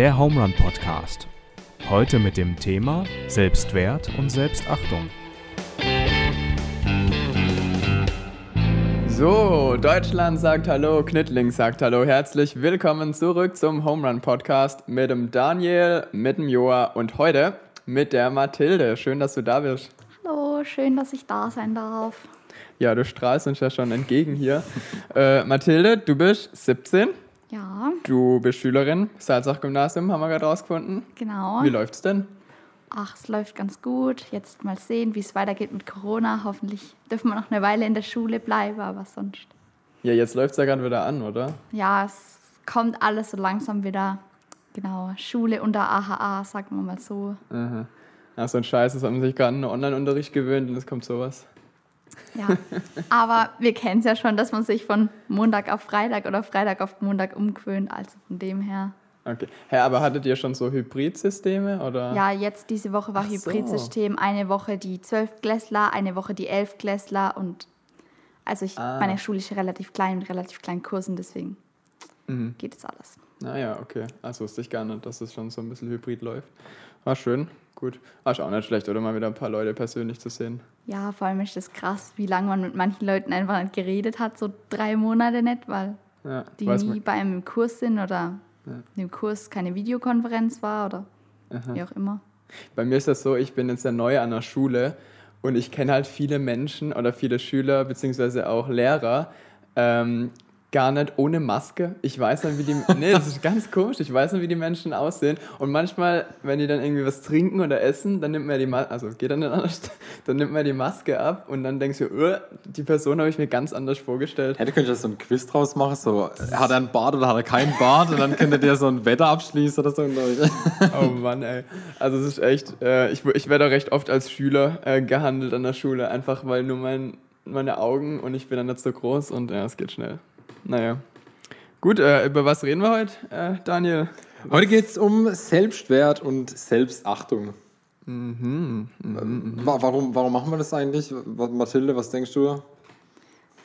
der Home Run Podcast. Heute mit dem Thema Selbstwert und Selbstachtung. So, Deutschland sagt Hallo, Knittling sagt Hallo. Herzlich willkommen zurück zum Home Run Podcast mit dem Daniel, mit dem Joa und heute mit der Mathilde. Schön, dass du da bist. Hallo, schön, dass ich da sein darf. Ja, du strahlst uns ja schon entgegen hier. äh, Mathilde, du bist 17. Ja, Du bist Schülerin, Salzach-Gymnasium, haben wir gerade rausgefunden. genau. Wie läuft's denn? Ach, es läuft ganz gut. Jetzt mal sehen, wie es weitergeht mit Corona. Hoffentlich dürfen wir noch eine Weile in der Schule bleiben, aber sonst. Ja, jetzt läuft's ja gerade wieder an, oder? Ja, es kommt alles so langsam wieder. Genau, Schule unter AHA, sagen wir mal so. Aha. Ach, so ein Scheiß, das hat man sich gerade an den Online-Unterricht gewöhnt und es kommt sowas. Ja, aber wir kennen es ja schon, dass man sich von Montag auf Freitag oder Freitag auf Montag umgewöhnt. Also von dem her. Okay. Hä, aber hattet ihr schon so Hybridsysteme, oder? Ja, jetzt diese Woche war Ach so. Hybridsystem. Eine Woche die Zwölfklässler, eine Woche die Elfklässler und also ich, Ah. meine Schule ist relativ klein mit relativ kleinen Kursen, deswegen Mhm. geht es alles. Naja, okay. Also wusste ich gar nicht, dass es schon so ein bisschen hybrid läuft. War schön, gut. War auch nicht schlecht, oder mal wieder ein paar Leute persönlich zu sehen. Ja, vor allem ist das krass, wie lange man mit manchen Leuten einfach nicht geredet hat, so drei Monate nicht, weil Ja, die nie man. bei einem Kurs sind oder im Kurs keine Videokonferenz war oder wie auch immer. Bei mir ist das so, ich bin jetzt ja neu an der Schule und ich kenne halt viele Menschen oder viele Schüler beziehungsweise auch Lehrer ähm, gar nicht ohne Maske. Ich weiß nicht, wie die. Nee, das ist ganz komisch. Ich weiß nicht, wie die Menschen aussehen. Und manchmal, wenn die dann irgendwie was trinken oder essen, dann nimmt man die Maske. Also geht dann nicht anders. Dann nimmt man die Maske ab und dann denkst du, oh, die Person habe ich mir ganz anders vorgestellt. Hätte könnt ihr so ein Quiz draus machen, so hat er einen Bart oder hat er keinen Bart und dann könntet ihr so ein Wetter abschließen oder so. Oh Mann, ey. Also es ist echt, äh, ich, ich werde auch recht oft als Schüler äh, gehandelt an der Schule, einfach weil nur mein, meine Augen und ich bin dann nicht so groß und ja, es geht schnell. Naja. Gut, äh, über was reden wir heute, äh, Daniel? Heute geht es um Selbstwert und Selbstachtung. Mhm, Wa- Warum, warum machen wir das eigentlich? Mathilde, was denkst du?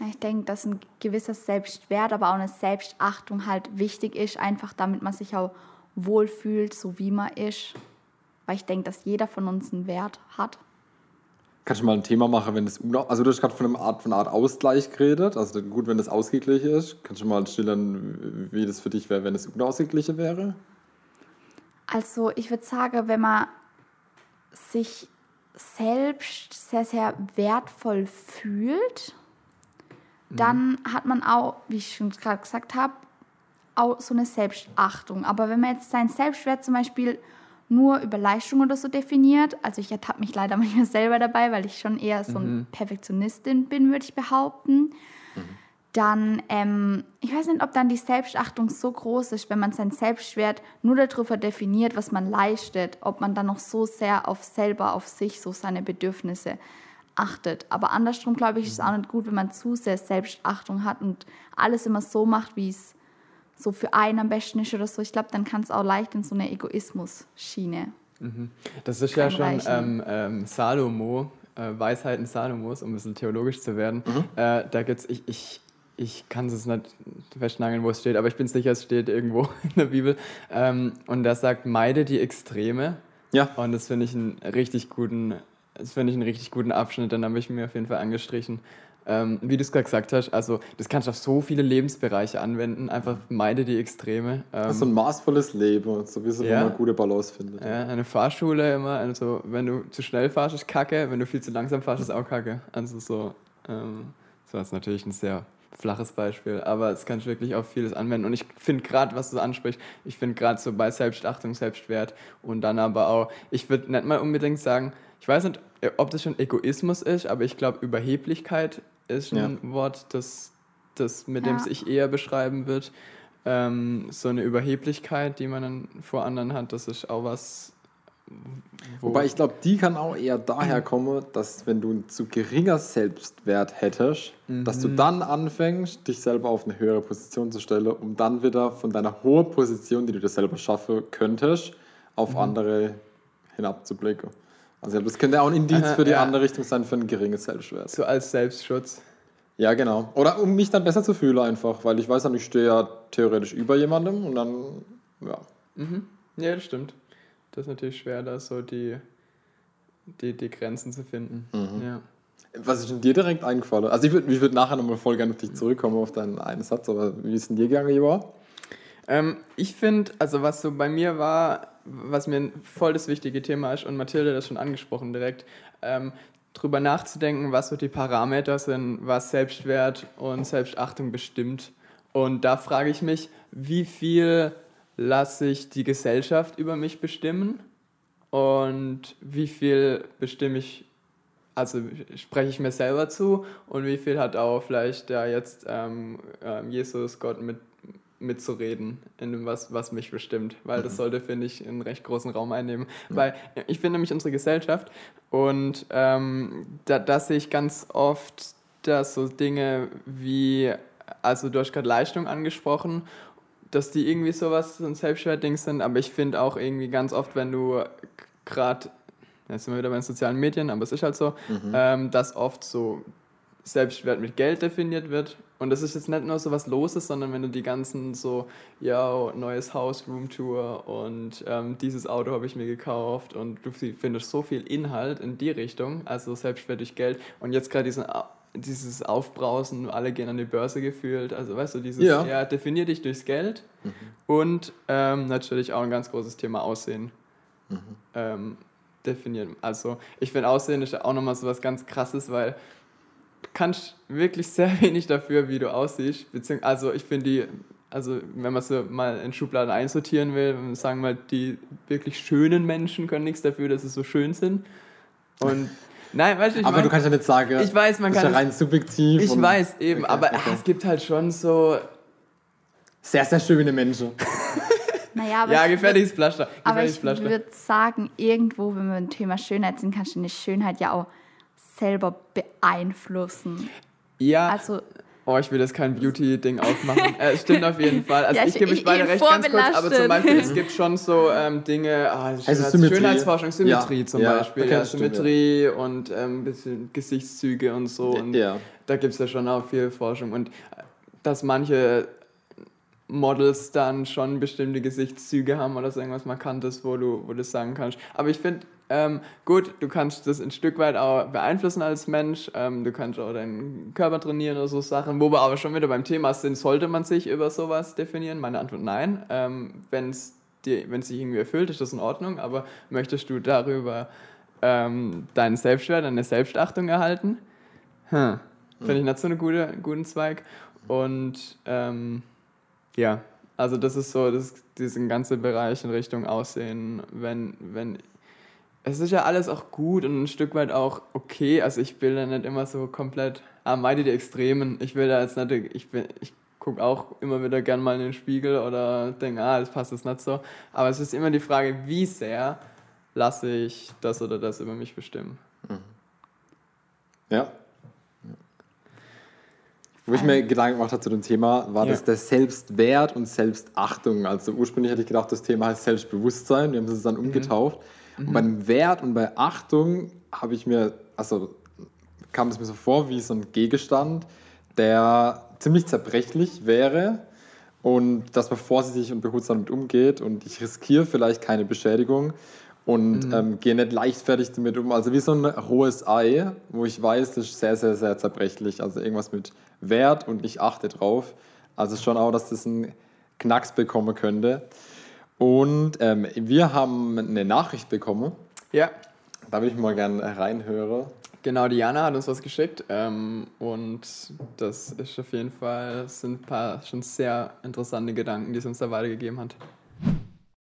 Ich denke, dass ein gewisser Selbstwert, aber auch eine Selbstachtung halt wichtig ist, einfach damit man sich auch wohlfühlt, so wie man ist. Weil ich denke, dass jeder von uns einen Wert hat. Kannst du mal ein Thema machen, wenn es unau also du hast gerade von einer Art von einer Art Ausgleich geredet, also gut, wenn das ausgeglichen ist. Kannst du mal schildern, wie das für dich wäre, wenn es unausgeglichen wäre? Also ich würde sagen, wenn man sich selbst sehr, sehr wertvoll fühlt, dann hat man auch, wie ich schon gerade gesagt habe, auch so eine Selbstachtung. Aber wenn man jetzt seinen Selbstwert zum Beispiel nur über Leistung oder so definiert, also ich ertappe mich leider manchmal selber dabei, weil ich schon eher so ein Perfektionistin bin, würde ich behaupten, dann, ähm, ich weiß nicht, ob dann die Selbstachtung so groß ist, wenn man seinen Selbstwert nur darüber definiert, was man leistet, ob man dann noch so sehr auf selber, auf sich, so seine Bedürfnisse achtet. Aber andersrum, glaube ich, ist es auch nicht gut, wenn man zu sehr Selbstachtung hat und alles immer so macht, wie es so für einen am besten ist oder so. Ich glaube, dann kann es auch leicht in so eine Egoismus-Schiene. Das ist ja schon ähm, ähm, Salomo, äh, Weisheiten Salomos, um ein bisschen theologisch zu werden. Äh, da gibt's, ich, ich, ich kann es nicht festnageln, wo es steht, aber ich bin sicher, es steht irgendwo in der Bibel. Ähm, und da sagt, meide die Extreme. Ja. Und das finde ich einen richtig guten, das finde ich einen richtig guten Abschnitt, dann habe ich mir auf jeden Fall angestrichen. Ähm, wie du es gerade gesagt hast, also das kannst du auf so viele Lebensbereiche anwenden, einfach meide die Extreme. Ähm, Das ist so ein maßvolles Leben, sowieso, Ja. wenn man eine gute Balance findet. ja, eine Fahrschule immer, also wenn du zu schnell fahrst, ist kacke, wenn du viel zu langsam fahrst, ist auch kacke. Also so, ähm, so ist natürlich ein sehr flaches Beispiel, aber es kannst du wirklich auf vieles anwenden. Und ich finde gerade, was du ansprichst, ich finde gerade so bei Selbstachtung, Selbstwert und dann aber auch, ich würde nicht mal unbedingt sagen, ich weiß nicht, ob das schon Egoismus ist, aber ich glaube, Überheblichkeit ist ein Wort, das, das mit dem Ja. sich eher beschreiben wird. Ähm, so eine Überheblichkeit, die man dann vor anderen hat, das ist auch was. wo- Wobei ich glaube, die kann auch eher daher kommen, dass wenn du einen zu geringer Selbstwert hättest, dass du dann anfängst, dich selber auf eine höhere Position zu stellen, um dann wieder von deiner hohen Position, die du dir selber schaffen könntest, auf andere hinabzublicken. Also das könnte auch ein Indiz Aha, für die ja. andere Richtung sein, für einen geringen Selbstwert. so als Selbstschutz. Ja, genau. Oder um mich dann besser zu fühlen einfach, weil ich weiß dann, ich stehe ja theoretisch über jemandem und dann, ja. Ja, das stimmt. Das ist natürlich schwer, da so die, die, die Grenzen zu finden. Mhm. Ja. Was ist denn dir direkt eingefallen? Also ich würde ich würd nachher nochmal voll gerne auf dich zurückkommen, auf deinen einen Satz, aber wie ist denn dir gegangen, Joa? Ähm, ich finde, also was so bei mir war, was mir voll das wichtige Thema ist, und Mathilde das schon angesprochen direkt, ähm, drüber nachzudenken, was so die Parameter sind, was Selbstwert und Selbstachtung bestimmt. Und da frage ich mich, wie viel lasse ich die Gesellschaft über mich bestimmen und wie viel bestimme ich, also spreche ich mir selber zu und wie viel hat auch vielleicht da jetzt ähm, ähm, Jesus, Gott mit mitzureden in dem, was, was mich bestimmt. Weil das sollte, finde ich, einen recht großen Raum einnehmen. Weil ich finde nämlich unsere Gesellschaft und ähm, da, da sehe ich ganz oft, dass so Dinge wie, also du hast gerade Leistung angesprochen, dass die irgendwie sowas, so ein Selbstwertding sind, aber ich finde auch irgendwie ganz oft, wenn du gerade, jetzt sind wir wieder bei den sozialen Medien, aber es ist halt so, ähm, dass oft so Selbstwert mit Geld definiert wird. Und das ist jetzt nicht nur so was Loses, sondern wenn du die ganzen so, ja, neues Haus, Roomtour und ähm, dieses Auto habe ich mir gekauft und du findest so viel Inhalt in die Richtung, also Selbstwert durch Geld. Und jetzt gerade diesen dieses Aufbrausen, alle gehen an die Börse gefühlt, also weißt du, dieses, Ja. ja, definier dich durchs Geld und ähm, natürlich auch ein ganz großes Thema Aussehen ähm, definieren. Also ich finde Aussehen ist ja auch nochmal so was ganz krasses, weil kannst wirklich sehr wenig dafür, wie du aussiehst. Beziehungs also ich finde die, also wenn man so mal in Schubladen einsortieren will, wenn wir sagen mal, die wirklich schönen Menschen können nichts dafür, dass sie so schön sind. Und nein, weißt du, ich aber mein, du kannst ja nicht sagen, ich weiß, man das kann ist ja es- rein subjektiv. ich und- weiß eben, Okay, aber okay. es gibt halt schon so, Sehr, sehr schöne Menschen. Naja, aber ja, ich gefährliches Pflaster. Aber ich würde sagen, irgendwo, wenn wir ein Thema Schönheit sind, kannst du deine Schönheit ja auch selber beeinflussen. Ja, Also, Oh, ich will jetzt kein Beauty-Ding aufmachen. äh, es stimmt auf jeden Fall. Also Ja, ich ich- gebe mich ich- beide ich recht ganz kurz, aber zum. Beispiel, es gibt schon so ähm, Dinge, ah, Schönheits Also Symmetrie. Schönheitsforschung, Symmetrie Ja, zum ja, Beispiel, okay, ja, das stimmt, Symmetrie und ähm, bisschen Gesichtszüge und so. Und Ja. Da gibt es ja schon auch viel Forschung. Und äh, dass manche Models dann schon bestimmte Gesichtszüge haben oder so irgendwas Markantes, wo du, wo du sagen kannst. Aber ich finde, ähm, gut, du kannst das ein Stück weit auch beeinflussen als Mensch. Ähm, du kannst auch deinen Körper trainieren oder so Sachen. Wo wir aber schon wieder beim Thema sind, sollte man sich über sowas definieren? Meine Antwort nein. Ähm, Wenn es sich irgendwie erfüllt, ist das in Ordnung. Aber möchtest du darüber ähm, deinen Selbstwert, deine Selbstachtung erhalten? Hm. Finde ich nicht so einen gute, guten Zweig. Und ähm, ja, also das ist so, das, diesen ganzen Bereich in Richtung Aussehen, wenn, wenn, es ist ja alles auch gut und ein Stück weit auch okay, also ich will da nicht immer so komplett, ah, meide die Extremen, ich will da jetzt nicht, ich, bin- ich gucke auch immer wieder gern mal in den Spiegel oder denke, ah, das passt jetzt nicht so, aber es ist immer die Frage, wie sehr lasse ich das oder das über mich bestimmen. Ja. Wo ich mir Gedanken gemacht habe zu dem Thema, war Ja. das der Selbstwert und Selbstachtung. Also ursprünglich hätte ich gedacht, das Thema heißt Selbstbewusstsein. Wir haben es dann umgetauft. Und beim Wert und bei Achtung habe ich mir, also kam es mir so vor wie so ein Gegenstand, der ziemlich zerbrechlich wäre und dass man vorsichtig und behutsam damit umgeht und ich riskiere vielleicht keine Beschädigung und ähm, gehe nicht leichtfertig damit um. Also wie so ein rohes Ei, wo ich weiß, das ist sehr, sehr, sehr zerbrechlich. Also irgendwas mit Wert und ich achte drauf. Also schon auch, dass das einen Knacks bekommen könnte. Und ähm, wir haben eine Nachricht bekommen. Ja, Da würde ich mal gerne reinhören. Genau, Diana hat uns was geschickt ähm, und das ist auf jeden Fall, sind ein paar schon sehr interessante Gedanken, die sie uns da weitergegeben hat.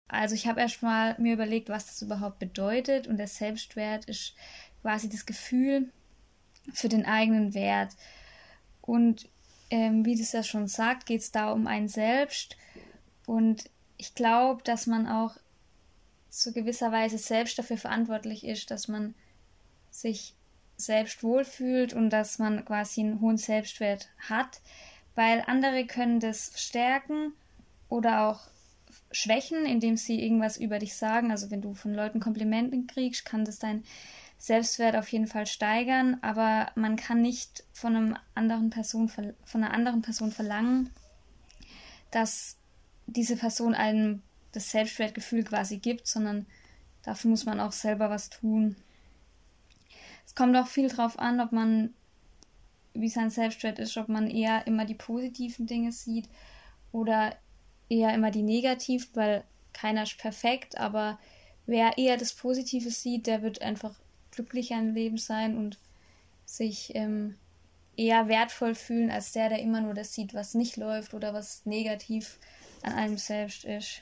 Also ich habe erstmal mir überlegt, was das überhaupt bedeutet und der Selbstwert ist quasi das Gefühl für den eigenen Wert. Und ähm, wie das ja schon sagt, geht es da um einen selbst. Und ich glaube, dass man auch zu gewisser Weise selbst dafür verantwortlich ist, dass man sich selbst wohlfühlt und dass man quasi einen hohen Selbstwert hat, weil andere können das stärken oder auch schwächen, indem sie irgendwas über dich sagen. Also wenn du von Leuten Komplimenten kriegst, kann das dein Selbstwert auf jeden Fall steigern, aber man kann nicht von einem anderen Person von einer anderen Person verlangen, dass diese Person einem das Selbstwertgefühl quasi gibt, sondern dafür muss man auch selber was tun. Es kommt auch viel drauf an, ob man, wie sein Selbstwert ist, ob man eher immer die positiven Dinge sieht oder eher immer die negativen, weil keiner ist perfekt, aber wer eher das Positive sieht, der wird einfach glücklicher im Leben sein und sich ähm, eher wertvoll fühlen als der, der immer nur das sieht, was nicht läuft oder was negativ an einem selbst ist.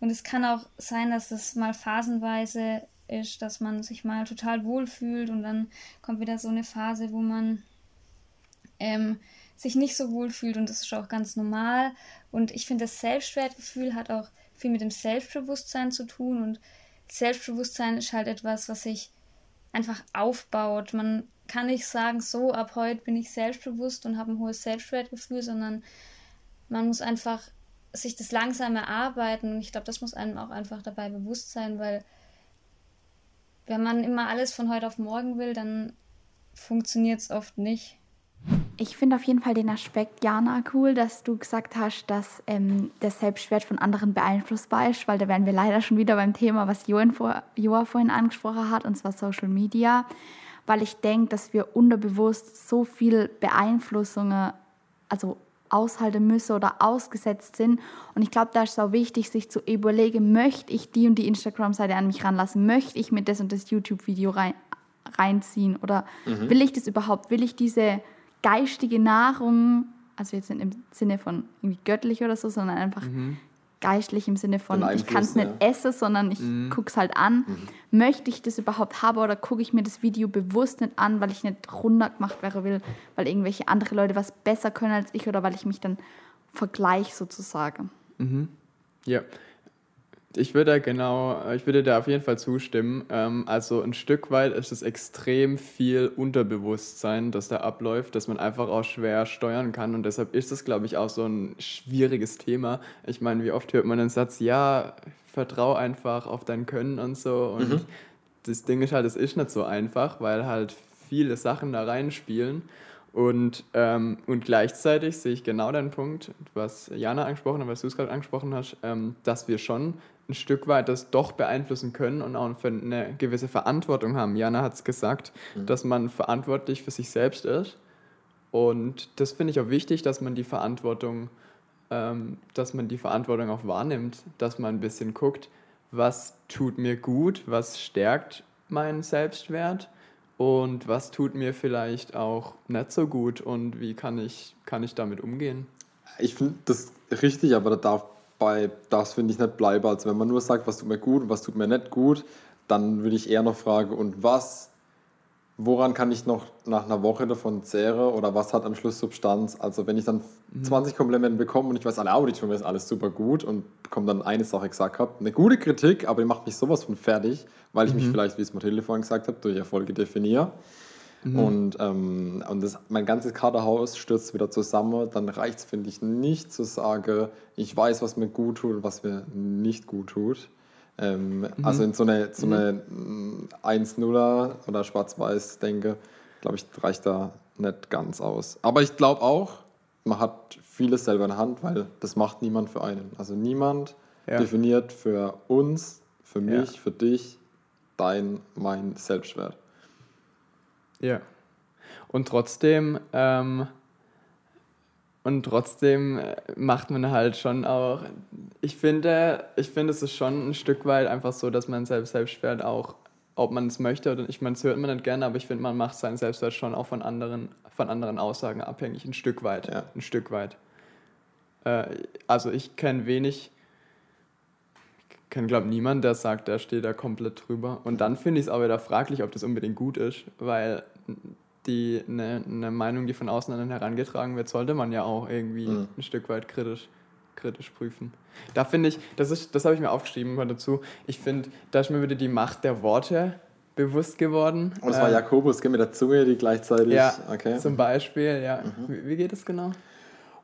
Und es kann auch sein, dass es mal phasenweise ist, dass man sich mal total wohl fühlt und dann kommt wieder so eine Phase, wo man ähm, sich nicht so wohl fühlt und das ist auch ganz normal. Und ich finde, das Selbstwertgefühl hat auch viel mit dem Selbstbewusstsein zu tun und Selbstbewusstsein ist halt etwas, was sich einfach aufbaut. Man kann nicht sagen, so ab heute bin ich selbstbewusst und habe ein hohes Selbstwertgefühl, sondern man muss einfach sich das langsam erarbeiten ich glaube, das muss einem auch einfach dabei bewusst sein, weil wenn man immer alles von heute auf morgen will, dann funktioniert es oft nicht. Ich finde auf jeden Fall den Aspekt, Jana, cool, dass du gesagt hast, dass ähm, der Selbstwert von anderen beeinflussbar ist, weil da wären wir leider schon wieder beim Thema, was Joa, vor, vorhin angesprochen hat, und zwar Social Media, weil ich denke, dass wir unterbewusst so viel Beeinflussungen, also aushalten müssen oder ausgesetzt sind. Und ich glaube, da ist es auch wichtig, sich zu überlegen, möchte ich die und die Instagram-Seite an mich ranlassen? Möchte ich mir das und das YouTube-Video rein, reinziehen? Oder mhm. will ich das überhaupt? Will ich diese geistige Nahrung, also jetzt nicht im Sinne von irgendwie göttlich oder so, sondern einfach mhm. Geistlich im Sinne von, ich kann es nicht ja. essen, sondern ich mhm. gucke es halt an. Mhm. Möchte ich das überhaupt haben oder gucke ich mir das Video bewusst nicht an, weil ich nicht runtergemacht wäre will, weil irgendwelche andere Leute was besser können als ich oder weil ich mich dann vergleiche sozusagen. Mhm. Ja, ich würde genau, ich würde da auf jeden Fall zustimmen. Ähm, also ein Stück weit ist es extrem viel Unterbewusstsein, das da abläuft, das man einfach auch schwer steuern kann. Und deshalb ist es, glaube ich, auch so ein schwieriges Thema. Ich meine, wie oft hört man den Satz, ja, vertrau einfach auf dein Können und so. Und mhm. das Ding ist halt, es ist nicht so einfach, weil halt viele Sachen da reinspielen. Und, ähm, und gleichzeitig sehe ich genau den Punkt, was Jana angesprochen hat, was du es gerade angesprochen hast, ähm, dass wir schon ein Stück weit das doch beeinflussen können und auch eine gewisse Verantwortung haben. Jana hat es gesagt, mhm. dass man verantwortlich für sich selbst ist. Und das finde ich auch wichtig, dass man die Verantwortung, ähm, dass man die Verantwortung auch wahrnimmt, dass man ein bisschen guckt, was tut mir gut, was stärkt meinen Selbstwert und was tut mir vielleicht auch nicht so gut und wie kann ich, kann ich damit umgehen. Ich finde das richtig, aber da darf bei das finde ich nicht bleiben. Also wenn man nur sagt, was tut mir gut und was tut mir nicht gut, dann würde ich eher noch fragen, und was, woran kann ich noch nach einer Woche davon zehren oder was hat am Schluss Substanz? Also wenn ich dann mhm. 20 Komplimente bekomme und ich weiß, alle Auditionen ist alles super gut und bekomme dann eine Sache gesagt habe, eine gute Kritik, aber die macht mich sowas von fertig, weil ich mhm. mich vielleicht, wie es Mathilde vorhin gesagt habe, durch Erfolge definiere. Mhm. Und, ähm, und das, mein ganzes Kaderhaus stürzt wieder zusammen. Dann reicht es, finde ich, nicht zu sagen, ich weiß, was mir gut tut und was mir nicht gut tut. Ähm, mhm. Also in so eine, so eine mhm. 1-0er oder Schwarz-Weiß denke, glaube ich, reicht da nicht ganz aus. Aber ich glaube auch, man hat vieles selber in der Hand, weil das macht niemand für einen. Also niemand ja. definiert für uns, für mich, ja. für dich dein, mein Selbstwert. Ja. Und trotzdem, ähm, und trotzdem äh, macht man halt schon auch, ich finde, ich finde, es ist schon ein Stück weit einfach so, dass man selbst Selbstwert auch, ob man es möchte oder ich meine, das hört man nicht gerne, aber ich finde, man macht seinen Selbstwert schon auch von anderen, von anderen Aussagen abhängig, ein Stück weit, ja. ein Stück weit. Äh, also ich kenne wenig, kenne, glaube niemand, der sagt, der steht da komplett drüber. Und dann finde ich es auch wieder fraglich, ob das unbedingt gut ist, weil die eine, eine Meinung, die von außen an den herangetragen wird, sollte man ja auch irgendwie mhm. ein Stück weit kritisch, kritisch prüfen. Da finde ich, das, ist, das habe ich mir aufgeschrieben dazu, ich finde, da ist mir wieder die Macht der Worte bewusst geworden. Und es war äh, Jakobus mit der Zunge, die gleichzeitig. Ja, okay. zum Beispiel, ja. Mhm. Wie, wie geht es genau?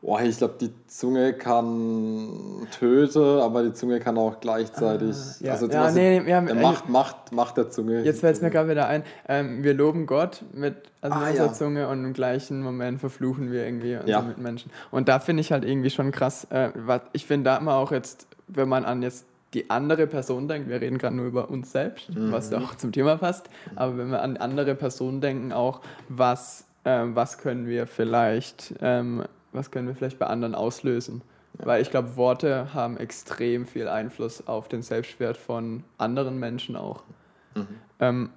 Oh, ich glaube, die Zunge kann töten, aber die Zunge kann auch gleichzeitig. Ah, ja. Also ja, nee, nee, wir haben, Macht, Macht, Macht der Zunge. Jetzt fällt es mir gerade wieder ein. Ähm, wir loben Gott mit also ah, unserer ja. Zunge und im gleichen Moment verfluchen wir irgendwie unsere ja. Mitmenschen. Und da finde ich halt irgendwie schon krass, äh, was, ich finde da immer auch jetzt wenn man an jetzt die andere Person denkt, wir reden gerade nur über uns selbst, was ja auch zum Thema passt, aber wenn wir an andere Personen denken, auch was, ähm, was können wir vielleicht, ähm, was können wir vielleicht bei anderen auslösen? Weil ich glaube, Worte haben extrem viel Einfluss auf den Selbstwert von anderen Menschen auch. Ähm,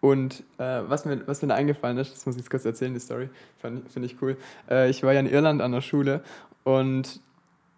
und äh, was, mir, was mir da eingefallen ist, das muss ich jetzt kurz erzählen, die Story, finde ich cool. Äh, ich war ja in Irland an der Schule und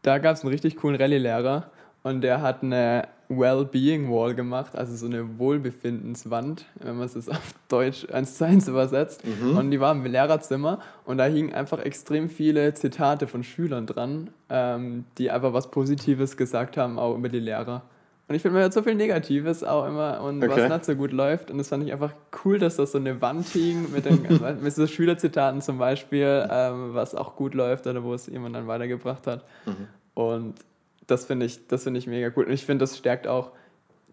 da gab es einen richtig coolen Rallye-Lehrer und der hat eine Well-Being Wall gemacht, also so eine Wohlbefindenswand, wenn man es auf Deutsch eins zu eins übersetzt. Und die war im Lehrerzimmer und da hingen einfach extrem viele Zitate von Schülern dran, ähm, die einfach was Positives gesagt haben, auch über die Lehrer. Und ich finde, man hört so viel Negatives auch immer und Okay. was nicht so gut läuft. Und das fand ich einfach cool, dass das so eine Wand hing mit, den, mit so Schülerzitaten zum Beispiel, ähm, was auch gut läuft oder wo es jemand dann weitergebracht hat. Und das finde ich, das finde ich mega cool. Und ich finde, das stärkt auch,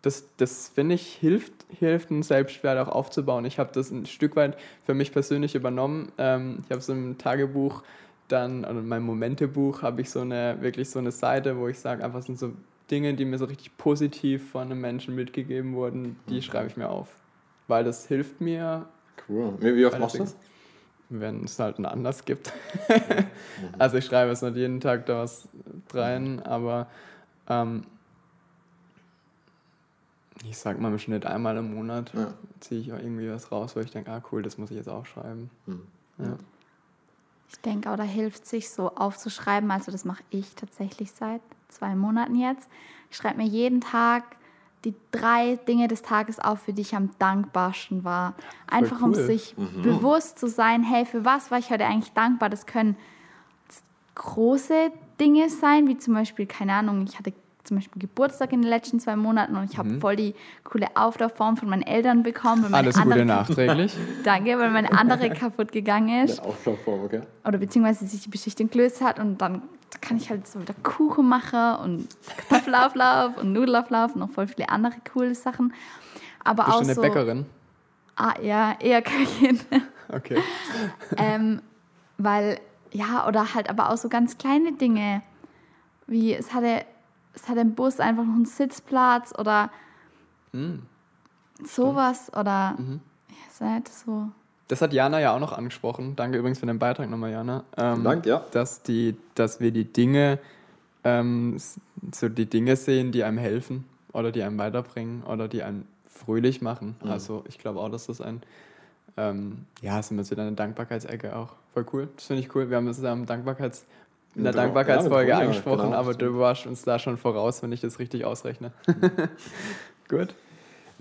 das, das finde ich, hilft, hilft, einen Selbstwert auch aufzubauen. Ich habe das ein Stück weit für mich persönlich übernommen. Ähm, ich habe so im Tagebuch dann, oder in meinem Momentebuch, habe ich so eine, wirklich so eine Seite, wo ich sage, einfach sind so Dinge, die mir so richtig positiv von einem Menschen mitgegeben wurden, die schreibe ich mir auf. Weil das hilft mir, Cool. Wie, wie oft machst du das? Wenn es halt einen Anlass gibt. also ich schreibe jetzt nicht jeden Tag da was rein, aber ähm, ich sag mal im Schnitt einmal im Monat Ja. ziehe ich auch irgendwie was raus, wo ich denke, ah cool, das muss ich jetzt aufschreiben. Ja. Ich denke auch, da hilft sich so aufzuschreiben. Also das mache ich tatsächlich seit zwei Monaten jetzt. Ich schreibe mir jeden Tag die drei Dinge des Tages auf, für die ich am dankbarsten war. Einfach um cool. sich bewusst zu sein, hey, für was war ich heute eigentlich dankbar? Das können große Dinge sein, wie zum Beispiel, keine Ahnung, ich hatte zum Beispiel Geburtstag in den letzten zwei Monaten und ich habe voll die coole Auflaufform von meinen Eltern bekommen. Alles Gute nachträglich. Danke, weil meine andere kaputt gegangen ist Auflaufform, okay. oder beziehungsweise sich die Beschichtung gelöst hat und dann kann ich halt so wieder Kuchen machen und Kartoffelauflauf und Nudelauflauf und noch voll viele andere coole Sachen. Aber Bist auch du eine so, Bäckerin? Ah, ja, eher Köchin. Okay. ähm, weil, ja, oder halt aber auch so ganz kleine Dinge, wie es hatte, es hatte im Bus einfach noch einen Sitzplatz oder Hm. sowas oder, Mhm. ja, ist nicht so. Das hat Jana ja auch noch angesprochen. Danke übrigens für den Beitrag nochmal, Jana. Ähm, Dank, ja. Dass, die, dass wir die Dinge, ähm, so die Dinge sehen, die einem helfen oder die einem weiterbringen oder die einen fröhlich machen. Mhm. Also ich glaube auch, dass das ein, ähm, ja, sind wir jetzt wieder eine Dankbarkeitsecke auch. Voll cool. Das finde ich cool. Wir haben das ja Dankbarkeits, in der Ja, Dankbarkeitsfolge ja, angesprochen, genau, aber du warst uns da schon voraus, wenn ich das richtig ausrechne. Gut.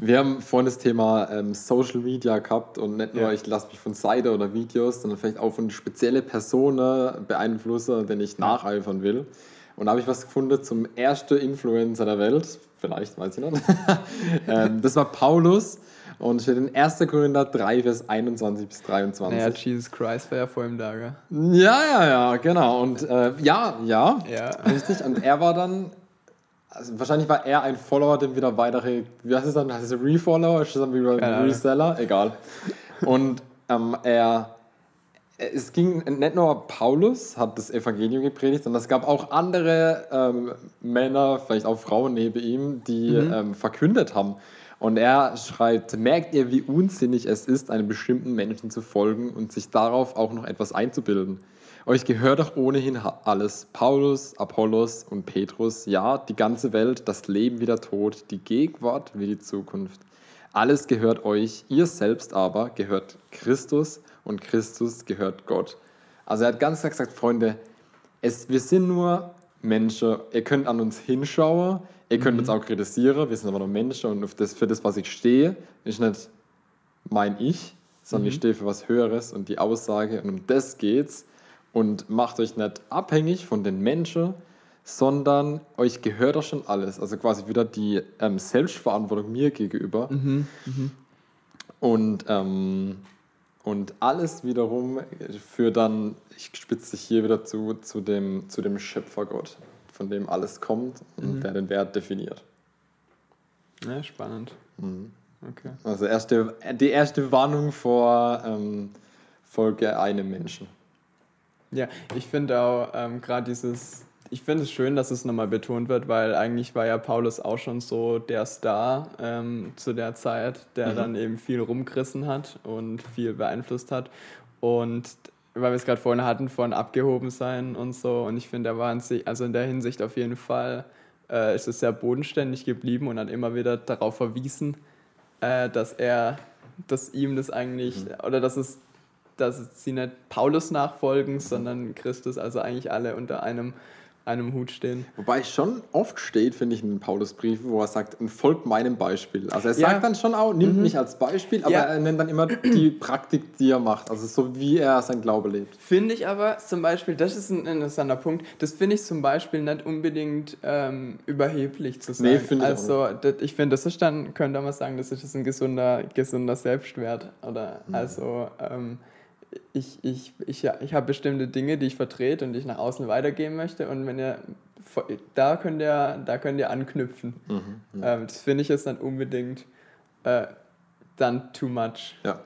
Wir haben vorhin das Thema ähm, Social Media gehabt und nicht nur, Ja. ich lasse mich von Seite oder Videos, sondern vielleicht auch von spezielle Personen beeinflussen, denen ich nacheifern will. Und da habe ich was gefunden zum ersten Influencer der Welt, vielleicht, weiß ich nicht. ähm, das war Paulus und steht in 1. Korinther 3, Vers 21 bis 23. Naja, Jesus Christ war ja vor ihm da, gell? Ja, ja, ja, genau. Und äh, ja, ja, Ja. richtig. Und er war dann, also wahrscheinlich war er ein Follower, den wieder weitere, wie heißt es dann? Heißt es Refollower? Ist das dann wieder ein. Reseller? Egal. Und ähm, er, es ging nicht nur Paulus hat das Evangelium gepredigt, sondern es gab auch andere ähm, Männer, vielleicht auch Frauen neben ihm, die ähm, verkündet haben. Und er schreibt, merkt ihr, wie unsinnig es ist, einem bestimmten Menschen zu folgen und sich darauf auch noch etwas einzubilden? Euch gehört doch ohnehin alles. Paulus, Apollos und Petrus, ja, die ganze Welt, das Leben wie der Tod, die Gegenwart wie die Zukunft. Alles gehört euch, ihr selbst aber gehört Christus und Christus gehört Gott. Also er hat ganz klar gesagt, Freunde, es, wir sind nur Menschen, ihr könnt an uns hinschauen, ihr könnt uns auch kritisieren, wir sind aber nur Menschen und das, für das, was ich stehe, ist nicht mein Ich, sondern ich stehe für was Höheres und die Aussage und um das geht's und macht euch nicht abhängig von den Menschen, sondern euch gehört doch schon alles. Also quasi wieder die ähm, Selbstverantwortung mir gegenüber. Und, ähm, und alles wiederum führt dann, ich spitze dich hier wieder zu, zu dem, zu dem Schöpfergott, von dem alles kommt und der den Wert definiert. Ja, spannend. Okay. Also erste, die erste Warnung vor ähm, Folge einem Menschen. Ja, ich finde auch ähm, gerade dieses, ich finde es schön, dass es nochmal betont wird, weil eigentlich war ja Paulus auch schon so der Star ähm, zu der Zeit, der mhm. dann eben viel rumgerissen hat und viel beeinflusst hat. Und weil wir es gerade vorhin hatten von abgehoben sein und so. Und ich finde, er war in sich, also in der Hinsicht auf jeden Fall, äh, ist es sehr bodenständig geblieben und hat immer wieder darauf verwiesen, äh, dass er, dass ihm das eigentlich, mhm. oder dass es, dass sie nicht Paulus nachfolgen, sondern Christus, also eigentlich alle unter einem einem Hut stehen. Wobei schon oft steht, finde ich, in den Paulusbriefen, wo er sagt, folgt meinem Beispiel. Also er sagt ja. dann schon auch, nimmt mhm. mich als Beispiel, aber ja. er nennt dann immer die Praktik, die er macht. Also so wie er sein Glaube lebt. Finde ich aber zum Beispiel, das ist ein interessanter Punkt, das finde ich zum Beispiel nicht unbedingt ähm, überheblich zu sein. Nee, finde ich Also das, ich finde, das ist dann, könnte man sagen, das ist ein gesunder, gesunder Selbstwert. Oder mhm. also ähm, ich, ich, ich, ich habe bestimmte Dinge, die ich vertrete und die ich nach außen weitergeben möchte. Und wenn ihr da könnt ihr, da könnt ihr anknüpfen. Mhm, ja. ähm, das finde ich jetzt nicht unbedingt äh, dann too much. Ja.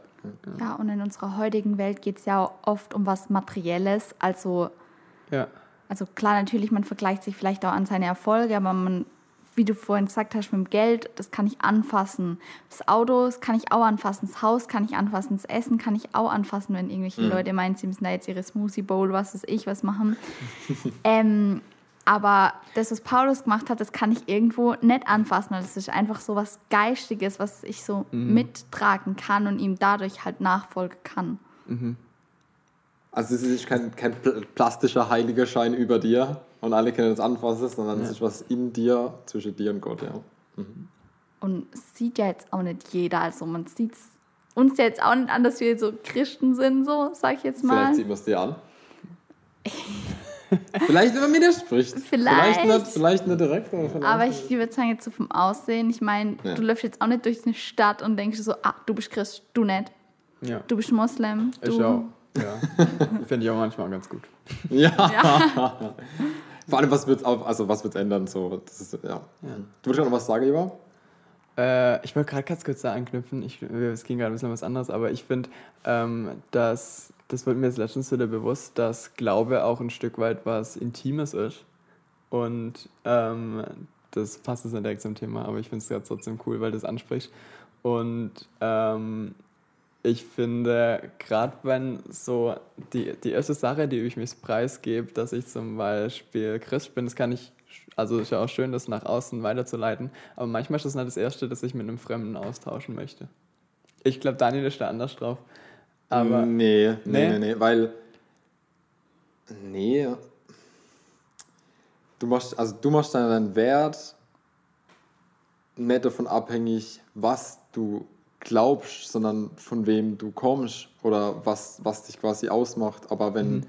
Ja, und in unserer heutigen Welt geht es ja oft um was Materielles. Also, ja. also klar, natürlich, man vergleicht sich vielleicht auch an seine Erfolge, aber man wie du vorhin gesagt hast, mit dem Geld, das kann ich anfassen. Das Auto, das kann ich auch anfassen. Das Haus kann ich anfassen. Das Essen kann ich auch anfassen, wenn irgendwelche mhm. Leute meinen, sie müssen da jetzt ihre Smoothie Bowl, was weiß ich, was machen. ähm, aber das, was Paulus gemacht hat, das kann ich irgendwo nicht anfassen. Das ist einfach so was Geistiges, was ich so mhm. mittragen kann und ihm dadurch halt nachfolgen kann. Mhm. Also es ist kein, kein plastischer Heiligerschein über dir, und alle können es anfassen, sondern ja. es ist was in dir, zwischen dir und Gott, ja. Mhm. Und sieht ja jetzt auch nicht jeder, also man sieht uns ja jetzt auch nicht an, dass wir so Christen sind, so, sag ich jetzt mal. Vielleicht sieht man es dir an. vielleicht, wenn man mir das spricht. Vielleicht. Vielleicht nicht, vielleicht nicht direkt. Aber, vielleicht aber ich würde sagen, jetzt so vom Aussehen, ich meine, ja. du läufst jetzt auch nicht durch eine Stadt und denkst so, ah, du bist Christ, du nicht. Ja. Du bist Moslem. Du. Ich auch. Ja. Finde ich auch manchmal ganz gut. ja. ja. Vor allem, was wird also was wird's ändern? So, ist, ja. ja. Du würdest noch was sagen, Iva? Äh, ich wollte gerade ganz kurz da anknüpfen. Ich, es ging gerade ein bisschen was anderes, aber ich finde, ähm, dass das wird mir jetzt letztens wieder bewusst, dass Glaube auch ein Stück weit was Intimes ist. Und ähm, das passt jetzt nicht direkt zum Thema, aber ich finde es ja trotzdem cool, weil das anspricht. Und ähm, ich finde, gerade wenn so die, die erste Sache, die ich mich preisgebe, dass ich zum Beispiel Christ bin, das kann ich, also ist ja auch schön, das nach außen weiterzuleiten, aber manchmal ist das nicht das Erste, dass ich mit einem Fremden austauschen möchte. Ich glaube, Daniel ist da anders drauf. Aber nee, nee, nee, nee, weil. Nee. Du machst, also du machst deinen Wert nicht davon abhängig, was du glaubst, sondern von wem du kommst oder was, was dich quasi ausmacht. Aber wenn, mhm.